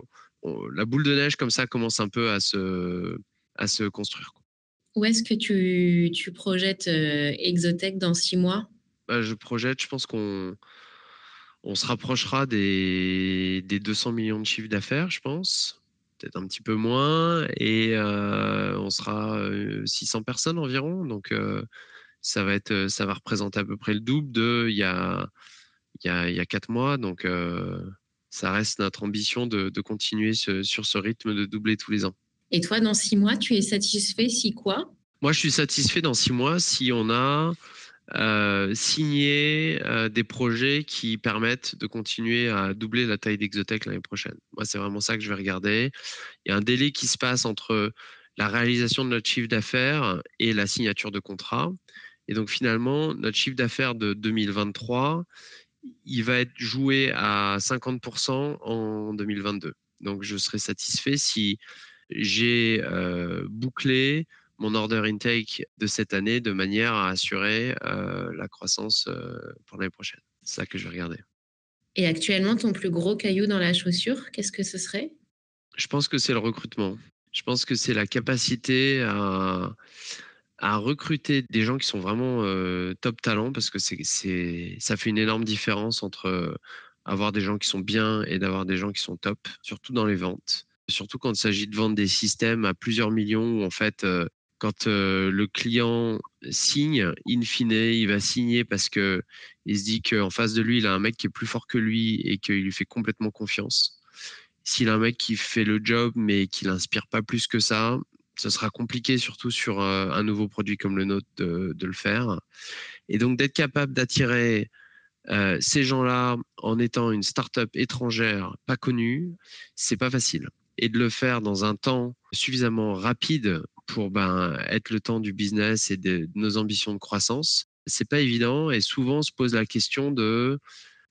la boule de neige, comme ça, commence un peu à se, construire. Où est-ce que tu, tu projettes euh, Exotech dans six mois? Bah, je projette, je pense qu'on on se rapprochera des, des 200 millions de chiffres d'affaires, je pense. Peut-être un petit peu moins. Et euh, on sera 600 euh, personnes environ. Donc, euh, ça, va être, ça va représenter à peu près le double de il y a, il y a, il y a quatre mois. Donc, ça reste notre ambition de, de continuer sur ce rythme de doubler tous les ans. Et toi, dans six mois, tu es satisfait si quoi? Moi, je suis satisfait dans six mois si on a euh, signer euh, des projets qui permettent de continuer à doubler la taille d'Exotech l'année prochaine. Moi, c'est vraiment ça que je vais regarder. Il y a un délai qui se passe entre la réalisation de notre chiffre d'affaires et la signature de contrat. Et donc finalement, notre chiffre d'affaires de 2023, il va être joué à 50% en 2022. Donc je serai satisfait si j'ai euh, bouclé mon order intake de cette année de manière à assurer euh, la croissance euh, pour l'année prochaine. C'est ça que je vais regarder. Et actuellement, ton plus gros caillou dans la chaussure, qu'est-ce que ce serait? Je pense que c'est le recrutement. Je pense que c'est la capacité à, à, recruter des gens qui sont vraiment euh, top talent parce que c'est, ça fait une énorme différence entre avoir des gens qui sont bien et d'avoir des gens qui sont top, surtout dans les ventes. Surtout quand il s'agit de vendre des systèmes à plusieurs millions où en fait quand le client signe, in fine, il va signer parce que il se dit qu'en face de lui, il a un mec qui est plus fort que lui et qu'il lui fait complètement confiance. S'il a un mec qui fait le job mais qui l'inspire pas plus que ça, ce sera compliqué, surtout sur un nouveau produit comme le nôtre, de, le faire. Et donc d'être capable d'attirer ces gens-là en étant une start-up étrangère pas connue, c'est pas facile. Et de le faire dans un temps suffisamment rapide pour ben, être le temps du business et de, nos ambitions de croissance. C'est pas évident et souvent on se pose la question de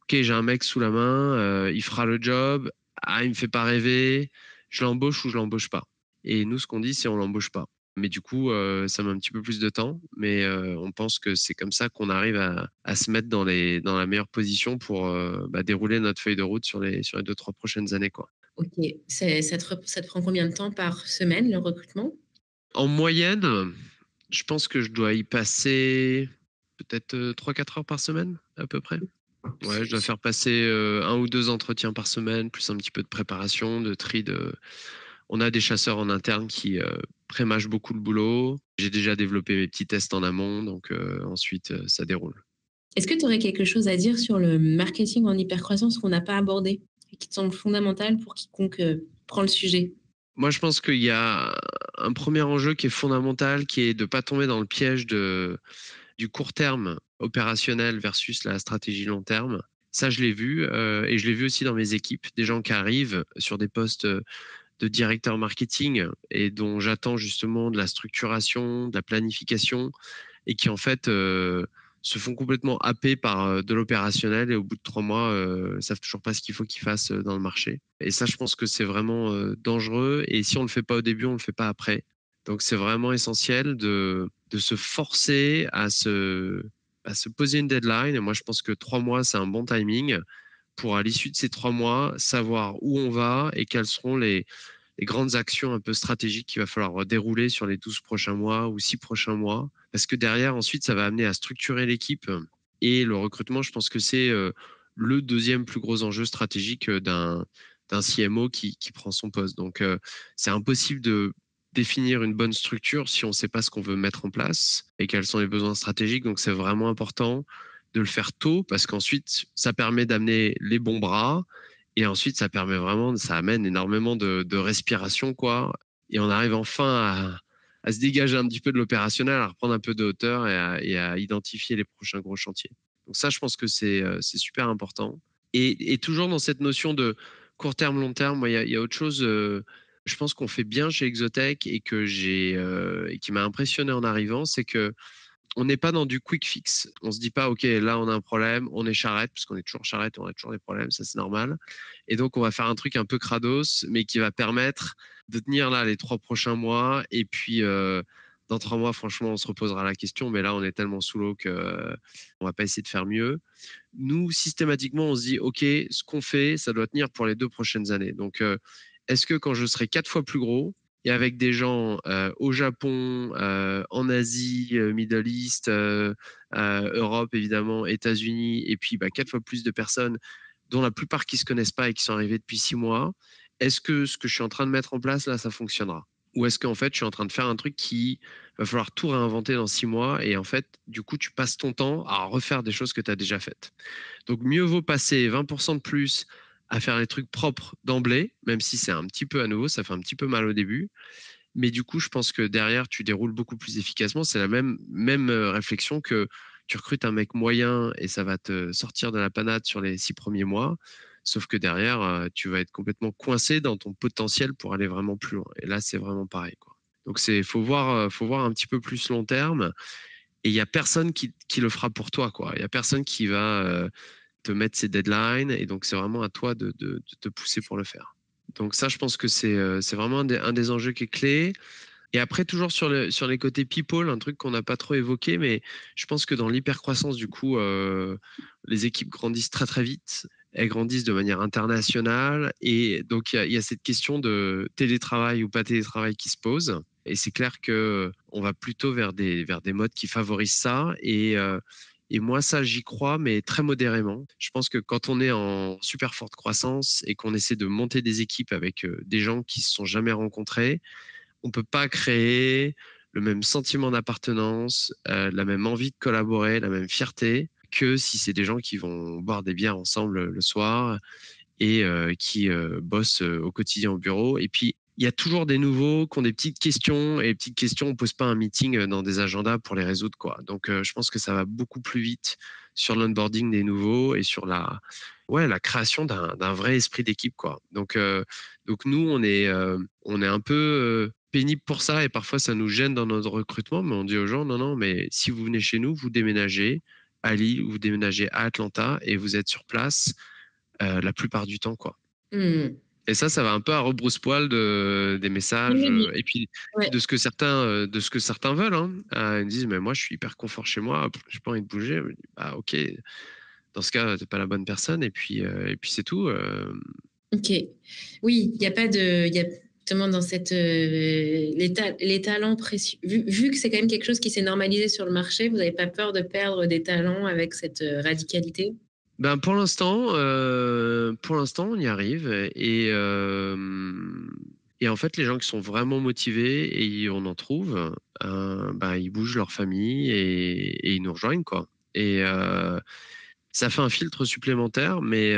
ok j'ai un mec sous la main, euh, il fera le job, ah il me fait pas rêver, je l'embauche ou je l'embauche pas? Et nous ce qu'on dit c'est on l'embauche pas. Mais du coup, ça met un petit peu plus de temps. Mais on pense que c'est comme ça qu'on arrive à, se mettre dans la meilleure position pour bah, dérouler notre feuille de route sur les, sur les deux, trois prochaines années. Quoi. Ok. Ça te, ça te prend combien de temps par semaine, le recrutement? En moyenne, je pense que je dois y passer peut-être 3-4 heures par semaine, à peu près. Ouais, je dois faire passer un ou deux entretiens par semaine, plus un petit peu de préparation, de tri de. On a des chasseurs en interne qui prémâchent beaucoup le boulot. J'ai déjà développé mes petits tests en amont, donc ensuite ça déroule. Est-ce que tu aurais quelque chose à dire sur le marketing en hypercroissance qu'on n'a pas abordé? Et qui te semble fondamental pour quiconque prend le sujet Moi, je pense qu'il y a un premier enjeu qui est fondamental, qui est de ne pas tomber dans le piège du court terme opérationnel versus la stratégie long terme. Ça, je l'ai vu euh, et je l'ai vu aussi dans mes équipes, des gens qui arrivent sur des postes de directeur marketing et dont j'attends justement de la structuration, de la planification et qui en fait euh, se font complètement happer par de l'opérationnel et au bout de trois mois euh, savent toujours pas ce qu'il faut qu'ils fassent dans le marché. Et ça, je pense que c'est vraiment dangereux et si on le fait pas au début, on le fait pas après. Donc c'est vraiment essentiel de, de se forcer à se à se poser une deadline. Et moi, je pense que trois mois, c'est un bon timing pour, à l'issue de ces trois mois, savoir où on va et quelles seront les, grandes actions un peu stratégiques qu'il va falloir dérouler sur les 12 prochains mois ou six prochains mois. Parce que derrière, ensuite, ça va amener à structurer l'équipe. Et le recrutement, je pense que c'est euh, le deuxième plus gros enjeu stratégique euh, d'un CMO qui, qui, prend son poste. Donc, euh, c'est impossible de définir une bonne structure si on ne sait pas ce qu'on veut mettre en place et quels sont les besoins stratégiques. Donc c'est vraiment important de le faire tôt parce qu'ensuite ça permet d'amener les bons bras et ensuite ça permet vraiment, ça amène énormément de, respiration quoi. Et on arrive enfin à, se dégager un petit peu de l'opérationnel, à reprendre un peu de hauteur et à, identifier les prochains gros chantiers. Donc ça, je pense que c'est euh, super important. Et, toujours dans cette notion de court terme, long terme, il y, a autre chose. Euh, je pense qu'on fait bien chez Exotech et que j'ai euh, qui m'a impressionné en arrivant, c'est que on n'est pas dans du quick fix. On se dit pas, ok, là on a un problème, on est charrette, parce qu'on est toujours charrette, on a toujours des problèmes, ça c'est normal. Et donc on va faire un truc un peu crados, mais qui va permettre de tenir là les trois prochains mois. Et puis euh, dans trois mois, franchement, on se reposera la question. Mais là, on est tellement sous l'eau que ne on va pas essayer de faire mieux. Nous, systématiquement, on se dit, ok, ce qu'on fait, ça doit tenir pour les deux prochaines années. Donc euh, est-ce que quand je serai quatre fois plus gros et avec des gens euh, au Japon, euh, en Asie, euh, Middle East, Europe évidemment, États-Unis, et puis bah, quatre fois plus de personnes dont la plupart qui se connaissent pas et qui sont arrivés depuis six mois, est-ce que ce que je suis en train de mettre en place là, ça fonctionnera? Ou est-ce qu'en fait, je suis en train de faire un truc qui va falloir tout réinventer dans six mois et en fait, du coup, tu passes ton temps à refaire des choses que tu as déjà faites? Donc, mieux vaut passer 20% de plus à faire les trucs propres d'emblée, même si c'est un petit peu à nouveau, ça fait un petit peu mal au début. Mais du coup, je pense que derrière, tu déroules beaucoup plus efficacement. C'est la même, même euh, réflexion que tu recrutes un mec moyen et ça va te sortir de la panade sur les six premiers mois. Sauf que derrière, euh, tu vas être complètement coincé dans ton potentiel pour aller vraiment plus loin. Et là, c'est vraiment pareil. Quoi. Donc, c'est faut voir, euh, faut voir un petit peu plus long terme. Et il n'y a personne qui, qui, le fera pour toi. Il n'y a personne qui va te mettre ces deadlines. Et donc, c'est vraiment à toi de, de, te pousser pour le faire. Donc, ça, je pense que c'est euh, vraiment un des, un des, enjeux qui est clé. Et après, toujours sur, le, sur les côtés people, un truc qu'on n'a pas trop évoqué, mais je pense que dans l'hypercroissance, du coup, euh, les équipes grandissent très, très vite. Elles grandissent de manière internationale. Et donc, il y, a cette question de télétravail ou pas télétravail qui se pose. Et c'est clair que on va plutôt vers des, vers des modes qui favorisent ça. Et, euh, et moi, ça, j'y crois, mais très modérément. Je pense que quand on est en super forte croissance et qu'on essaie de monter des équipes avec des gens qui se sont jamais rencontrés, on peut pas créer le même sentiment d'appartenance, la même envie de collaborer, la même fierté que si c'est des gens qui vont boire des bières ensemble le soir et qui bossent au quotidien au bureau. Et puis, il y a toujours des nouveaux qui ont des petites questions et les petites questions, on ne pose pas un meeting euh, dans des agendas pour les résoudre. Quoi. Donc, euh, je pense que ça va beaucoup plus vite sur l'onboarding des nouveaux et sur la, ouais, la création d'un vrai esprit d'équipe. Quoi. Donc, euh, donc, nous, on est, on est un peu pénible pour ça et parfois ça nous gêne dans notre recrutement, mais on dit aux gens, non, non, mais si vous venez chez nous, vous déménagez à Lille, vous déménagez à Atlanta et vous êtes sur place la plupart du temps. Quoi. Mmh. Et ça, ça va un peu à rebrousse-poil de, des messages et puis de ce que certains, de ce que certains veulent. Hein. ils disent, mais moi, je suis hyper confort chez moi, je n'ai pas envie de bouger. Bah, ok, dans ce cas, tu n'es pas la bonne personne et puis, et puis c'est tout. Ok. Oui, il n'y a pas de. Y a justement dans cette. les, les, talents précieux. Vu, vu que c'est quand même quelque chose qui s'est normalisé sur le marché, vous n'avez pas peur de perdre des talents avec cette radicalité? Ben pour l'instant, euh, pour l'instant, on y arrive et euh, et en fait, les gens qui sont vraiment motivés et on en trouve, euh, ben, ils bougent leur famille et, ils nous rejoignent quoi. Et ça fait un filtre supplémentaire, mais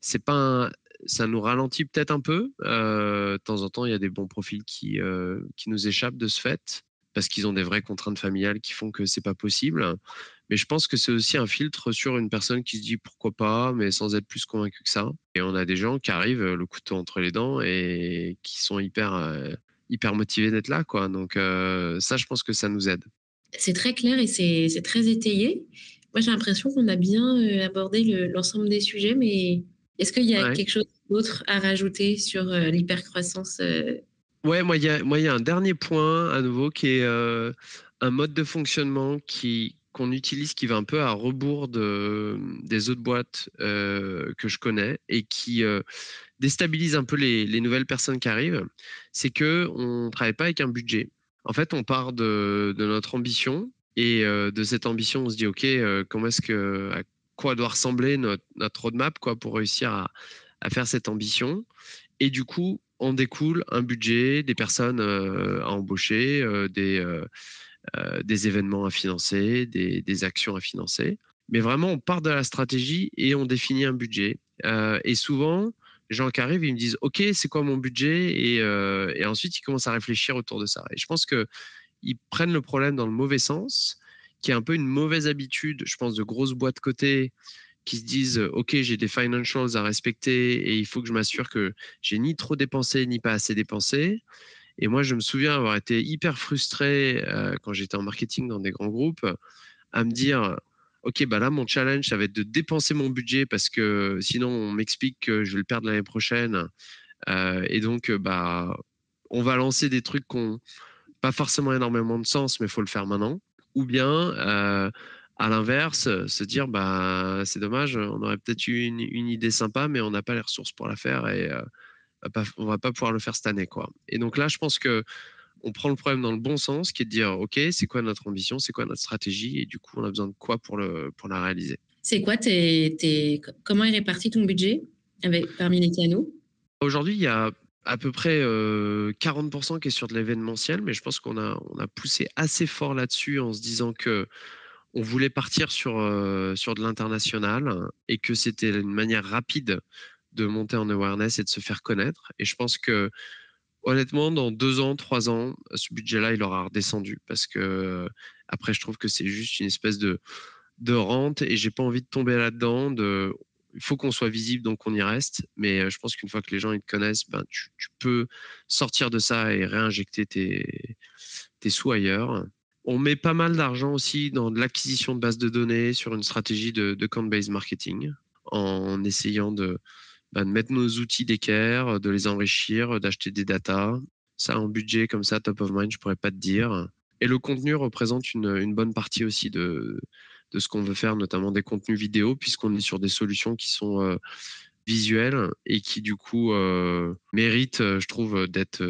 c'est pas ça nous ralentit peut-être un peu. de temps en temps, il y a des bons profils qui qui nous échappent de ce fait parce qu'ils ont des vraies contraintes familiales qui font que c'est pas possible. Mais je pense que c'est aussi un filtre sur une personne qui se dit pourquoi pas, mais sans être plus convaincu que ça. Et on a des gens qui arrivent le couteau entre les dents et qui sont hyper, euh, hyper motivés d'être là. Quoi. Donc euh, ça, je pense que ça nous aide. C'est très clair et c'est très étayé. Moi, j'ai l'impression qu'on a bien euh, abordé l'ensemble des sujets, mais est-ce qu'il y a quelque chose d'autre à rajouter sur l'hypercroissance Ouais, moi, il y a, moi, il y a un dernier point à nouveau qui est un mode de fonctionnement qui, qu'on utilise qui va un peu à rebours de, des autres boîtes que je connais et qui déstabilise un peu les, les, nouvelles personnes qui arrivent, c'est que on travaille pas avec un budget. En fait, on part de, notre ambition et de cette ambition, on se dit ok, comment est-ce que à quoi doit ressembler notre, roadmap quoi pour réussir à, à faire cette ambition et du coup, on découle un budget, des personnes à embaucher, des euh, des événements à financer, des, actions à financer. Mais vraiment, on part de la stratégie et on définit un budget. Euh, et souvent, les gens qui arrivent, ils me disent OK, c'est quoi mon budget? Et, euh, et, ensuite, ils commencent à réfléchir autour de ça. Et je pense qu'ils prennent le problème dans le mauvais sens, qui est un peu une mauvaise habitude, je pense, de grosses boîtes cotées qui se disent OK, j'ai des financials à respecter et il faut que je m'assure que j'ai ni trop dépensé ni pas assez dépensé. Et moi, je me souviens avoir été hyper frustré euh, quand j'étais en marketing dans des grands groupes, à me dire, OK, bah là, mon challenge, ça va être de dépenser mon budget parce que sinon, on m'explique que je vais le perdre l'année prochaine. Euh, et donc, bah, on va lancer des trucs qui n'ont pas forcément énormément de sens, mais il faut le faire maintenant. Ou bien, euh, à l'inverse, se dire, bah, c'est dommage, on aurait peut-être eu une, une, idée sympa, mais on n'a pas les ressources pour la faire. Et, on va pas pouvoir le faire cette année, quoi. Et donc là, je pense que on prend le problème dans le bon sens, qui est de dire, ok, c'est quoi notre ambition, c'est quoi notre stratégie, et du coup, on a besoin de quoi pour le pour la réaliser? C'est quoi tes, comment est réparti ton budget avec parmi les canaux? Aujourd'hui, il y a à peu près 40% qui est sur de l'événementiel, mais je pense qu'on a, on a poussé assez fort là-dessus en se disant que on voulait partir sur, sur de l'international et que c'était une manière rapide de monter en awareness et de se faire connaître. Et je pense que, honnêtement, dans deux ans, trois ans, ce budget-là, il aura redescendu parce que, après, je trouve que c'est juste une espèce de, de rente et j'ai pas envie de tomber là-dedans. De, il faut qu'on soit visible, donc on y reste. Mais euh, je pense qu'une fois que les gens ils te connaissent, ben, tu, peux sortir de ça et réinjecter tes, tes sous ailleurs. On met pas mal d'argent aussi dans l'acquisition de bases de données sur une stratégie de, de count-based marketing en essayant de, bah, de mettre nos outils d'équerre, de les enrichir, d'acheter des datas. Ça, en budget comme ça, top of mind, je pourrais pas te dire. Et le contenu représente une, bonne partie aussi de, de ce qu'on veut faire, notamment des contenus vidéo, puisqu'on est sur des solutions qui sont euh, visuelles et qui, du coup, euh, méritent, euh, je trouve, d'être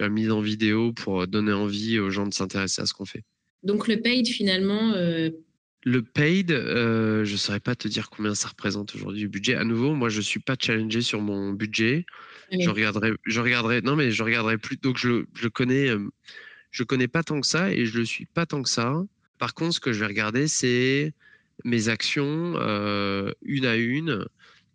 mises en vidéo pour donner envie aux gens de s'intéresser à ce qu'on fait. Donc, le paid, finalement, le paid, euh, je ne saurais pas te dire combien ça représente aujourd'hui du budget. À nouveau, moi, je ne suis pas challengé sur mon budget. Je regarderai, je regarderai, non, mais je regarderai plus. Donc, je, je connais, euh, je connais pas tant que ça et je le suis pas tant que ça. Par contre, ce que je vais regarder, c'est mes actions euh, une à une.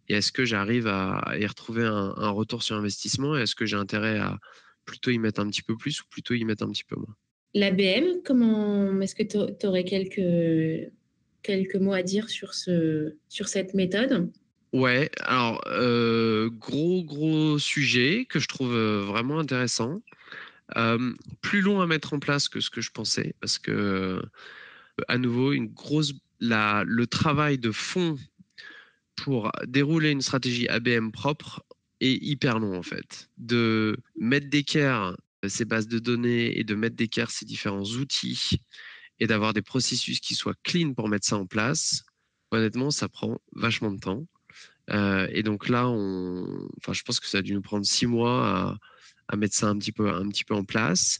Et est-ce que j'arrive à y retrouver un, un retour sur investissement Est-ce que j'ai intérêt à plutôt y mettre un petit peu plus ou plutôt y mettre un petit peu moins? L'ABM, comment est-ce que tu aurais quelques quelques mots à dire sur, ce, sur cette méthode? Ouais, alors, euh, gros, gros sujet que je trouve euh, vraiment intéressant. Euh, plus long à mettre en place que ce que je pensais, parce que, à nouveau, une grosse, la, le travail de fond pour dérouler une stratégie ABM propre est hyper long en fait. De mettre d'équerre ces bases de données et de mettre d'équerre ces différents outils et d'avoir des processus qui soient clean pour mettre ça en place, honnêtement, ça prend vachement de temps. Euh, et donc là, enfin, je pense que ça a dû nous prendre six mois à, mettre ça un petit, peu, un petit peu en place.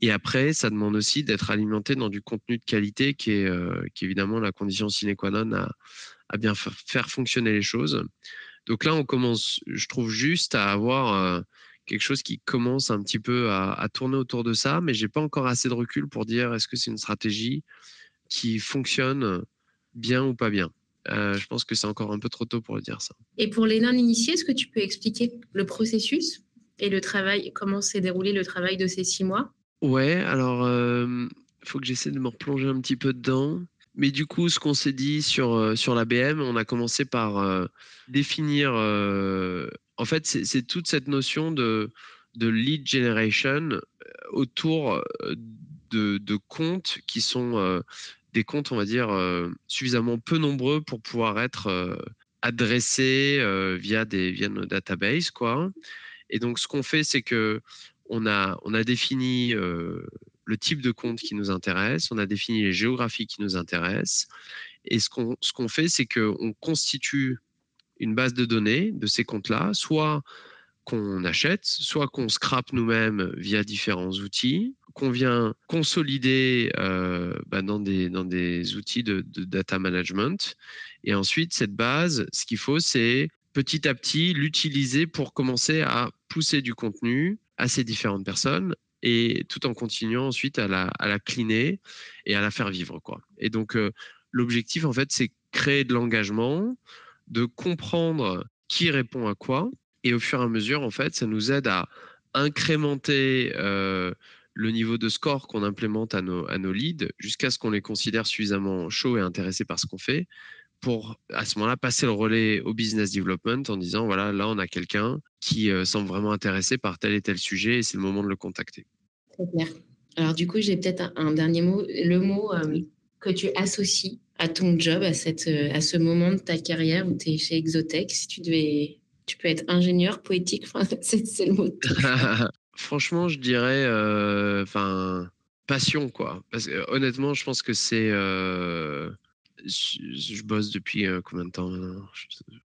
Et après, ça demande aussi d'être alimenté dans du contenu de qualité qui est, euh, qui évidemment la condition sine qua non à, à bien faire fonctionner les choses. Donc là, on commence, je trouve, juste à avoir euh, quelque chose qui commence un petit peu à, à tourner autour de ça, mais j'ai pas encore assez de recul pour dire est-ce que c'est une stratégie qui fonctionne bien ou pas bien. Euh, je pense que c'est encore un peu trop tôt pour le dire ça. Et pour les non-initiés, est-ce que tu peux expliquer le processus et le travail, comment s'est déroulé le travail de ces six mois? Ouais, alors il euh, faut que j'essaie de me replonger un petit peu dedans. Mais du coup, ce qu'on s'est dit sur, euh, sur l'ABM, on a commencé par euh, définir. Euh, en fait, c'est toute cette notion de, de lead generation autour de, de comptes qui sont des comptes, on va dire, suffisamment peu nombreux pour pouvoir être adressés via, des, via nos databases. Quoi. Et donc, ce qu'on fait, c'est que on a, on a défini le type de compte qui nous intéresse, on a défini les géographies qui nous intéressent. Et ce qu'on ce qu'on fait, c'est qu'on constitue une base de données de ces comptes-là, soit qu'on achète, soit qu'on scrape nous-mêmes via différents outils, qu'on vient consolider euh, bah, dans, des, dans des outils de, de, data management. Et ensuite, cette base, ce qu'il faut, c'est petit à petit l'utiliser pour commencer à pousser du contenu à ces différentes personnes et tout en continuant ensuite à la, à la cleaner et à la faire vivre. Quoi. Et donc, euh, l'objectif, en fait, c'est créer de l'engagement, de comprendre qui répond à quoi. Et au fur et à mesure, en fait, ça nous aide à incrémenter euh, le niveau de score qu'on implémente à nos, à nos leads jusqu'à ce qu'on les considère suffisamment chauds et intéressés par ce qu'on fait pour à ce moment-là passer le relais au business development en disant voilà là on a quelqu'un qui euh, semble vraiment intéressé par tel et tel sujet et c'est le moment de le contacter. Très clair. Alors du coup j'ai peut-être un, dernier mot, le mot euh, que tu associes à ton job, à, cette, euh, à ce moment de ta carrière où tu es chez Exotech. Si tu devais, tu peux être ingénieur poétique, c'est, le mot. Franchement je dirais enfin passion quoi. Parce que honnêtement je pense que c'est je, bosse depuis euh, combien de temps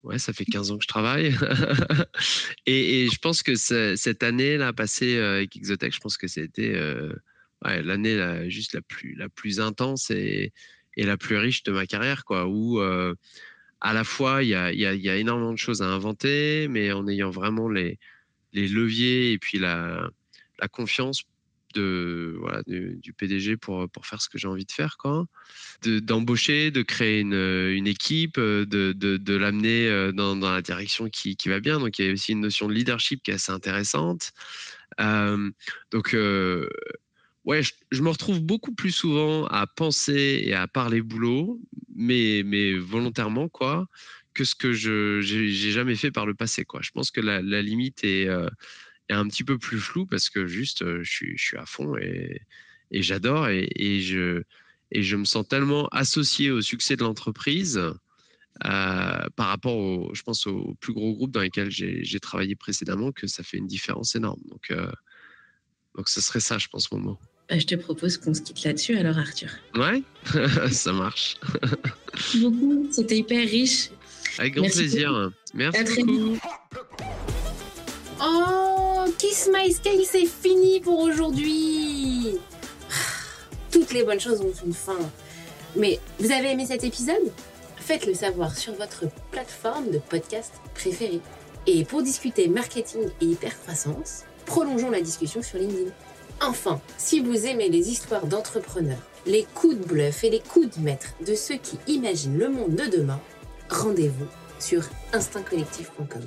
Ouais, ça fait 15 ans que je travaille. et, je pense que cette année-là, passée avec Exotech, je pense que c'était euh, ouais, l'année juste la plus, la plus intense et, et, la plus riche de ma carrière, quoi. Où à la fois, il y a, y, a, y a, énormément de choses à inventer, mais en ayant vraiment les, les leviers et puis la, la confiance de, voilà, du, PDG pour, pour faire ce que j'ai envie de faire, quoi. D'embaucher, de, créer une, une équipe, de, de, de l'amener euh, dans, dans, la direction qui, qui, va bien. Donc il y a aussi une notion de leadership qui est assez intéressante. Euh, donc euh, ouais, je, me retrouve beaucoup plus souvent à penser et à parler boulot, mais, mais volontairement, quoi, que ce que je j'ai jamais fait par le passé, quoi. Je pense que la limite est est un petit peu plus flou parce que juste, je suis, je suis à fond et, et j'adore et, et, je, et je me sens tellement associé au succès de l'entreprise euh, par rapport, au, je pense, aux plus gros groupes dans lesquels j'ai travaillé précédemment que ça fait une différence énorme. Donc, euh, donc ce serait ça, je pense, mon mot. Bah, je te propose qu'on se quitte là-dessus alors, Arthur. Ouais, ça marche. Merci beaucoup, c'était hyper riche. Avec grand plaisir. Merci beaucoup. Oh Kiss My c'est fini pour aujourd'hui. Toutes les bonnes choses ont une fin. Mais vous avez aimé cet épisode? Faites-le savoir sur votre plateforme de podcast préférée. Et pour discuter marketing et hypercroissance, prolongeons la discussion sur LinkedIn. Enfin, si vous aimez les histoires d'entrepreneurs, les coups de bluff et les coups de maître de ceux qui imaginent le monde de demain, rendez-vous sur instinct-collectif.com.